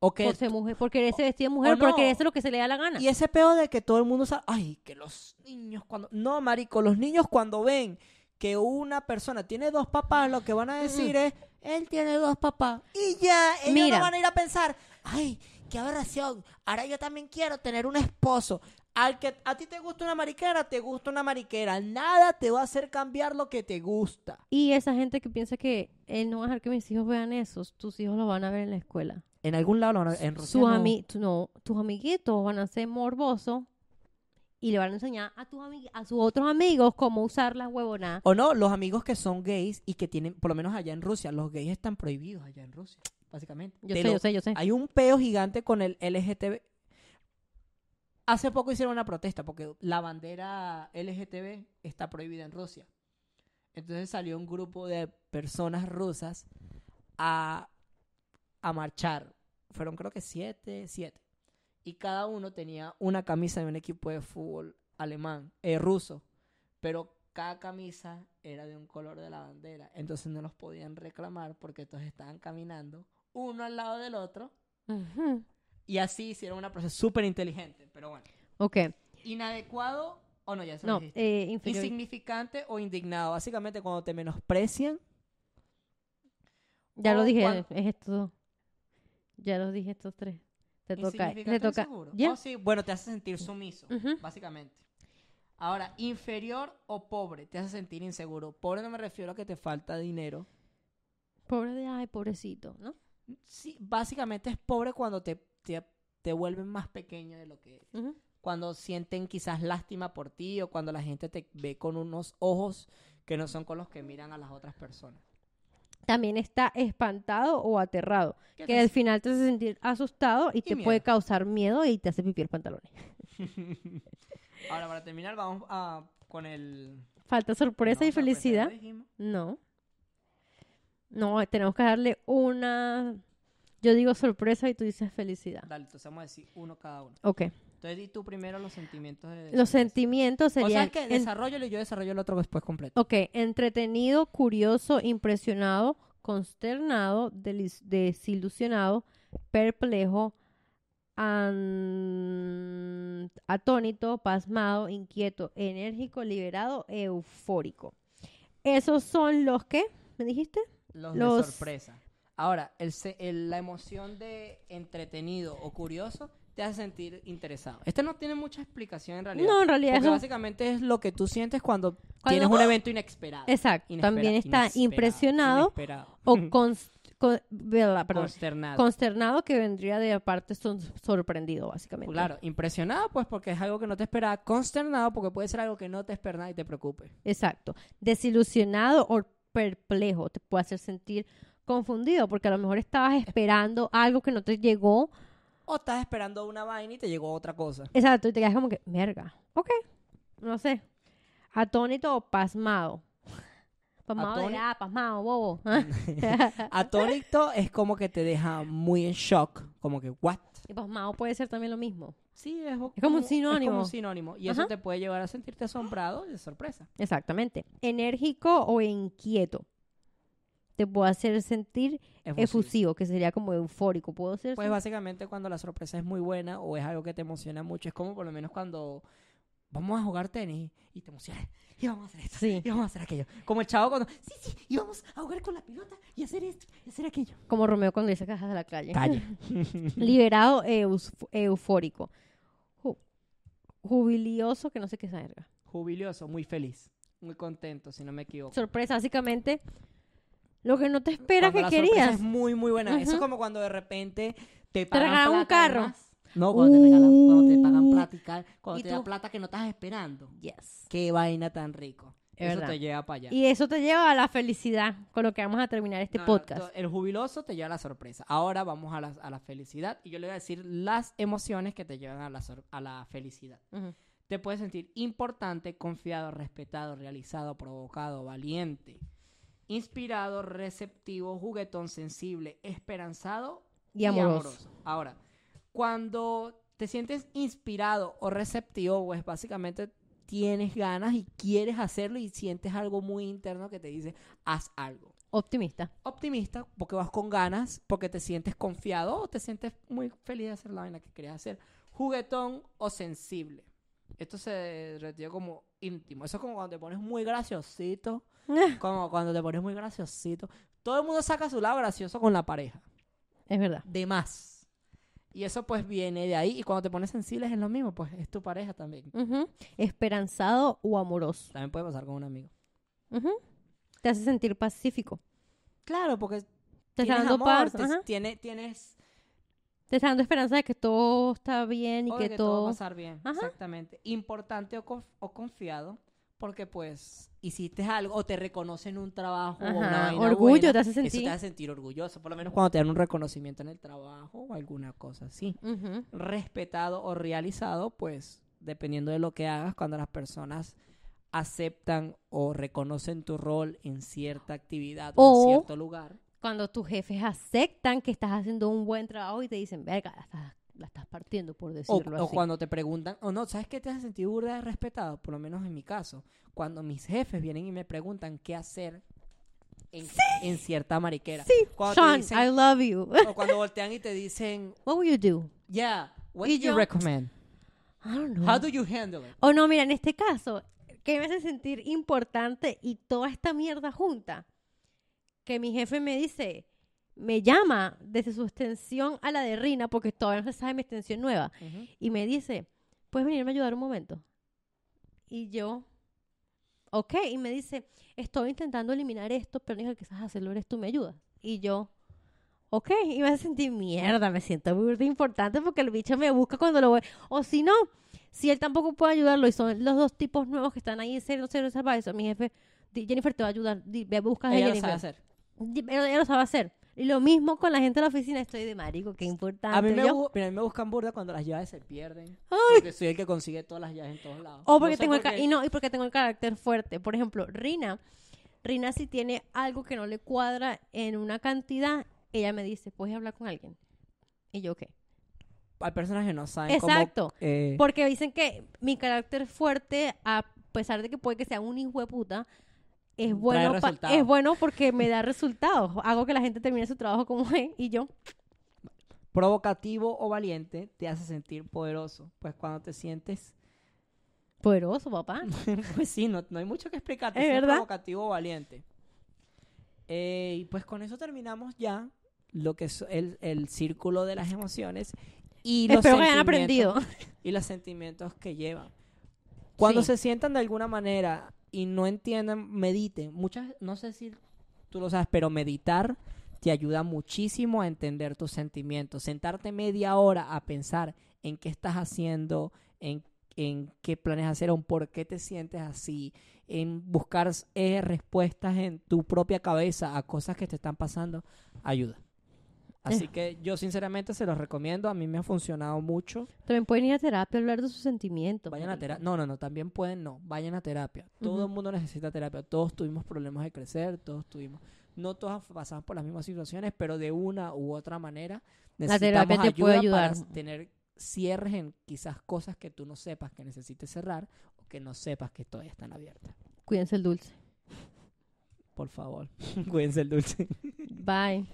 o que por ser mujer, por quererse vestir de mujer, o por no. quererse lo que se le da la gana. Y ese peor de que todo el mundo sabe, ay, que los niños cuando... No, marico, los niños cuando ven que una persona tiene dos papás, lo que van a decir es, él tiene dos papás. Y ya, ellos Mira. no van a ir a pensar, ay, qué aberración, ahora yo también quiero tener un esposo. Al que a ti te gusta una mariquera, te gusta una mariquera. Nada te va a hacer cambiar lo que te gusta. Y esa gente que piensa que él no va a dejar que mis hijos vean eso, tus hijos lo van a ver en la escuela. En algún lado, lo van a- en Rusia Sus, no. ami- tu- no, tus amiguitos van a ser morbosos y le van a enseñar a, tus a sus otros amigos cómo usar las huevonadas. O no, los amigos que son gays y que tienen, por lo menos allá en Rusia, los gays están prohibidos allá en Rusia, básicamente. Yo Te sé, lo- yo sé, yo sé. Hay un peo gigante con el LGTB. Hace poco hicieron una protesta porque la bandera LGTB está prohibida en Rusia. Entonces salió un grupo de personas rusas a, a marchar. Fueron creo que siete, siete. Y cada uno tenía una camisa de un equipo de fútbol alemán, eh, ruso. Pero cada camisa era de un color de la bandera. Entonces no los podían reclamar porque todos estaban caminando uno al lado del otro. Y así hicieron una proceso súper inteligente. Pero bueno. Ok, Inadecuado o no, ya se lo no, dijiste. eh. Insignificante o indignado. Básicamente cuando te menosprecian. Ya lo dije, es esto. Ya los dije estos tres. Te toca, te toca. Oh, sí, bueno, te hace sentir sumiso, básicamente. Ahora, inferior o pobre, te hace sentir inseguro. Pobre no me refiero a que te falta dinero. Pobre de, ay, pobrecito, ¿no? Sí, básicamente es pobre cuando te, te, te vuelven más pequeño de lo que eres. Cuando sienten quizás lástima por ti o cuando la gente te ve con unos ojos que no son con los que miran a las otras personas. También está espantado o aterrado, ¿Qué que al final te hace sentir asustado y, te puede causar miedo y te hace pipí el pantalón. Ahora, para terminar, vamos a, con el... Falta sorpresa No, y felicidad. No. No, tenemos que darle una. Yo digo sorpresa y tú dices felicidad. Dale, entonces vamos a decir uno cada uno. Ok. Entonces di tú primero los sentimientos de... Los sentimientos O sea, serían. es que en- desarrollalo y yo desarrollo el otro después completo. Ok, entretenido, curioso, impresionado, consternado, desilusionado, perplejo, an- atónito, pasmado, inquieto, enérgico, liberado, eufórico. Esos son los que, ¿me dijiste? Los, los- de sorpresa. Ahora, el, el- la emoción de entretenido o curioso te hace sentir interesado. Este no tiene mucha explicación en realidad. No, en realidad Porque eso- básicamente es lo que tú sientes cuando, Cuando- tienes un evento inesperado. Exacto. También está inesperado, impresionado inesperado. o con- perdón, consternado. consternado que vendría de aparte son- sorprendido, básicamente. Claro, impresionado pues porque es algo que no te esperaba, consternado porque puede ser algo que no te esperaba y te preocupe. Exacto. Desilusionado o perplejo te puede hacer sentir confundido porque a lo mejor estabas esperando algo que no te llegó. O estás esperando una vaina y te llegó otra cosa. Exacto, y te quedas como que, merga. Ok, no sé. Atónito o pasmado. Pasmado de, Atóni- ah, pasmado, bobo. Atónito es como que te deja muy en shock, como que, ¿what? y pasmado puede ser también lo mismo. Sí, es, Es como un sinónimo. Es como un sinónimo. Y eso te puede llevar a sentirte asombrado y de sorpresa. Exactamente. Enérgico o inquieto. Te puede hacer sentir Efusivo. efusivo, que sería como eufórico. Puedo ser. Pues básicamente cuando la sorpresa es muy buena o es algo que te emociona mucho, es como por lo menos cuando vamos a jugar tenis y te emocionas. Y vamos a hacer esto. Sí. Y vamos a hacer aquello. Como el chavo cuando, sí, sí, y vamos a jugar con la pelota y hacer esto y hacer aquello. como Romeo cuando dice cajas de la calle. Calle. Liberado eus- eufórico. Ju- jubilioso, que no sé qué es. Jubilioso, muy feliz, muy contento, si no me equivoco. Sorpresa, básicamente. Lo que no te esperas que la querías. es muy, muy buena. Eso es como cuando de repente te pagan regalan un carro. más. No, cuando te regalan, cuando te pagan Uh. cal- cuando ¿Y te tú? plata que no estás esperando. Yes. Qué vaina tan rico. Es Eso verdad. te lleva para allá. Y eso te lleva a la felicidad, con lo que vamos a terminar este No, podcast. el jubiloso te lleva a la sorpresa. Ahora vamos a la, a la felicidad. Y yo le voy a decir las emociones que te llevan a la, sor- a la felicidad. Te puedes sentir importante, confiado, respetado, realizado, provocado, valiente, inspirado, receptivo, juguetón, sensible, esperanzado Y amoroso. Ahora, cuando te sientes inspirado o receptivo, pues básicamente tienes ganas y quieres hacerlo y sientes algo muy interno que te dice, haz algo. Optimista. Optimista, porque vas con ganas, porque te sientes confiado o te sientes muy feliz de hacer la vaina que querías hacer. Juguetón o sensible. Esto se retira como íntimo. Eso es como cuando te pones muy graciosito. Como cuando te pones muy graciosito. Todo el mundo saca su lado gracioso con la pareja. Es verdad. De más. Y eso pues viene de ahí. Y cuando te pones sensible es lo mismo. Pues es tu pareja también. Esperanzado o amoroso. También puede pasar con un amigo. Te hace sentir pacífico. Claro, porque Te tienes dando amor, te- tiene- tienes Te está dando esperanza de que todo está bien y o que, de que todo todo... va a pasar bien. Ajá. Exactamente. Importante o, conf- o confiado. Porque pues hiciste algo o te reconocen un trabajo o una vaina orgullo buena, te hace Eso sentir. te hace sentir orgulloso. Por lo menos cuando te dan un reconocimiento en el trabajo o alguna cosa así. Respetado o realizado, pues dependiendo de lo que hagas, cuando las personas aceptan o reconocen tu rol en cierta actividad o, O- en cierto lugar. Cuando tus jefes aceptan que estás haciendo un buen trabajo y te dicen, verga, la estás, la estás partiendo, por O, decirlo o así. cuando te preguntan, o no, ¿sabes qué te hace sentir burda de respetado? Por lo menos en mi caso, cuando mis jefes vienen y me preguntan qué hacer en, en cierta mariquera. Sí, Cuando Sean, dicen- I love you. O cuando voltean y te dicen, What would you do? yeah, what do you yo- recommend? I don't know. How do you handle it? O no, mira, en este caso, que me hace sentir importante y toda esta mierda junta, que mi jefe me dice, me llama desde su extensión a la de Rina, porque todavía no se sabe mi extensión nueva, y me dice, ¿puedes venirme a ayudar un momento? Y yo, ok, y me dice, estoy intentando eliminar esto, pero dijo, quizás hacerlo eres tú, ¿me ayudas? Y yo, ok, y me sentir mierda, me siento muy importante porque el bicho me busca cuando lo voy, o si no, si él tampoco puede ayudarlo y son los dos tipos nuevos que están ahí en serio, serio, eso mi jefe, Jennifer te va a ayudar, ve a buscar a Ella lo Jennifer. sabe hacer. Ella lo sabe hacer. Y lo mismo con la gente de la oficina, estoy de marico, qué importante. A mí, me, Yo- bu- mira, a mí me buscan burda cuando las llaves se pierden. Ay. Porque soy el que consigue todas las llaves en todos lados. O porque No tengo el ca- y no, y porque tengo el carácter fuerte. Por ejemplo, Rina, Rina si tiene algo que no le cuadra en una cantidad, ella me dice, ¿puedes hablar con alguien? Y yo, ¿qué? Hay personas que no saben Exacto. cómo... eh, Porque dicen que mi carácter fuerte, a pesar de que puede que sea un hijo de puta, es bueno, pa- es bueno porque me da resultados. Hago que la gente termine su trabajo como es y yo. provocativo o valiente te hace sentir poderoso. Pues cuando te sientes... Poderoso, papá. pues sí, no, no hay mucho que explicarte. Es si verdad. provocativo o valiente. Eh, y pues con eso terminamos ya lo que es el, el círculo de las emociones y los Espero que hayan aprendido. y los sentimientos que llevan. Cuando Sí. se sientan de alguna manera y no entiendan, mediten. Muchas, no sé si tú lo sabes, pero meditar te ayuda muchísimo a entender tus sentimientos. Sentarte media hora a pensar en qué estás haciendo, en, en qué planes hacer, o en por qué te sientes así, en buscar eh, respuestas en tu propia cabeza a cosas que te están pasando, ayuda. Así Eh. que yo sinceramente se los recomiendo, a mí me ha funcionado mucho. También pueden ir a terapia a hablar de sus sentimientos. Vayan a terapia. No, no, no, también pueden, no. Vayan a terapia. Todo el mundo necesita terapia. Todos tuvimos problemas de crecer, todos tuvimos. No todos pasamos por las mismas situaciones, pero de una u otra manera La necesitamos terapia te puede ayuda ayudar. para tener cierres en quizás cosas que tú no sepas que necesites cerrar o que no sepas que todavía están abiertas. Cuídense el dulce. Por favor, cuídense el dulce. Bye.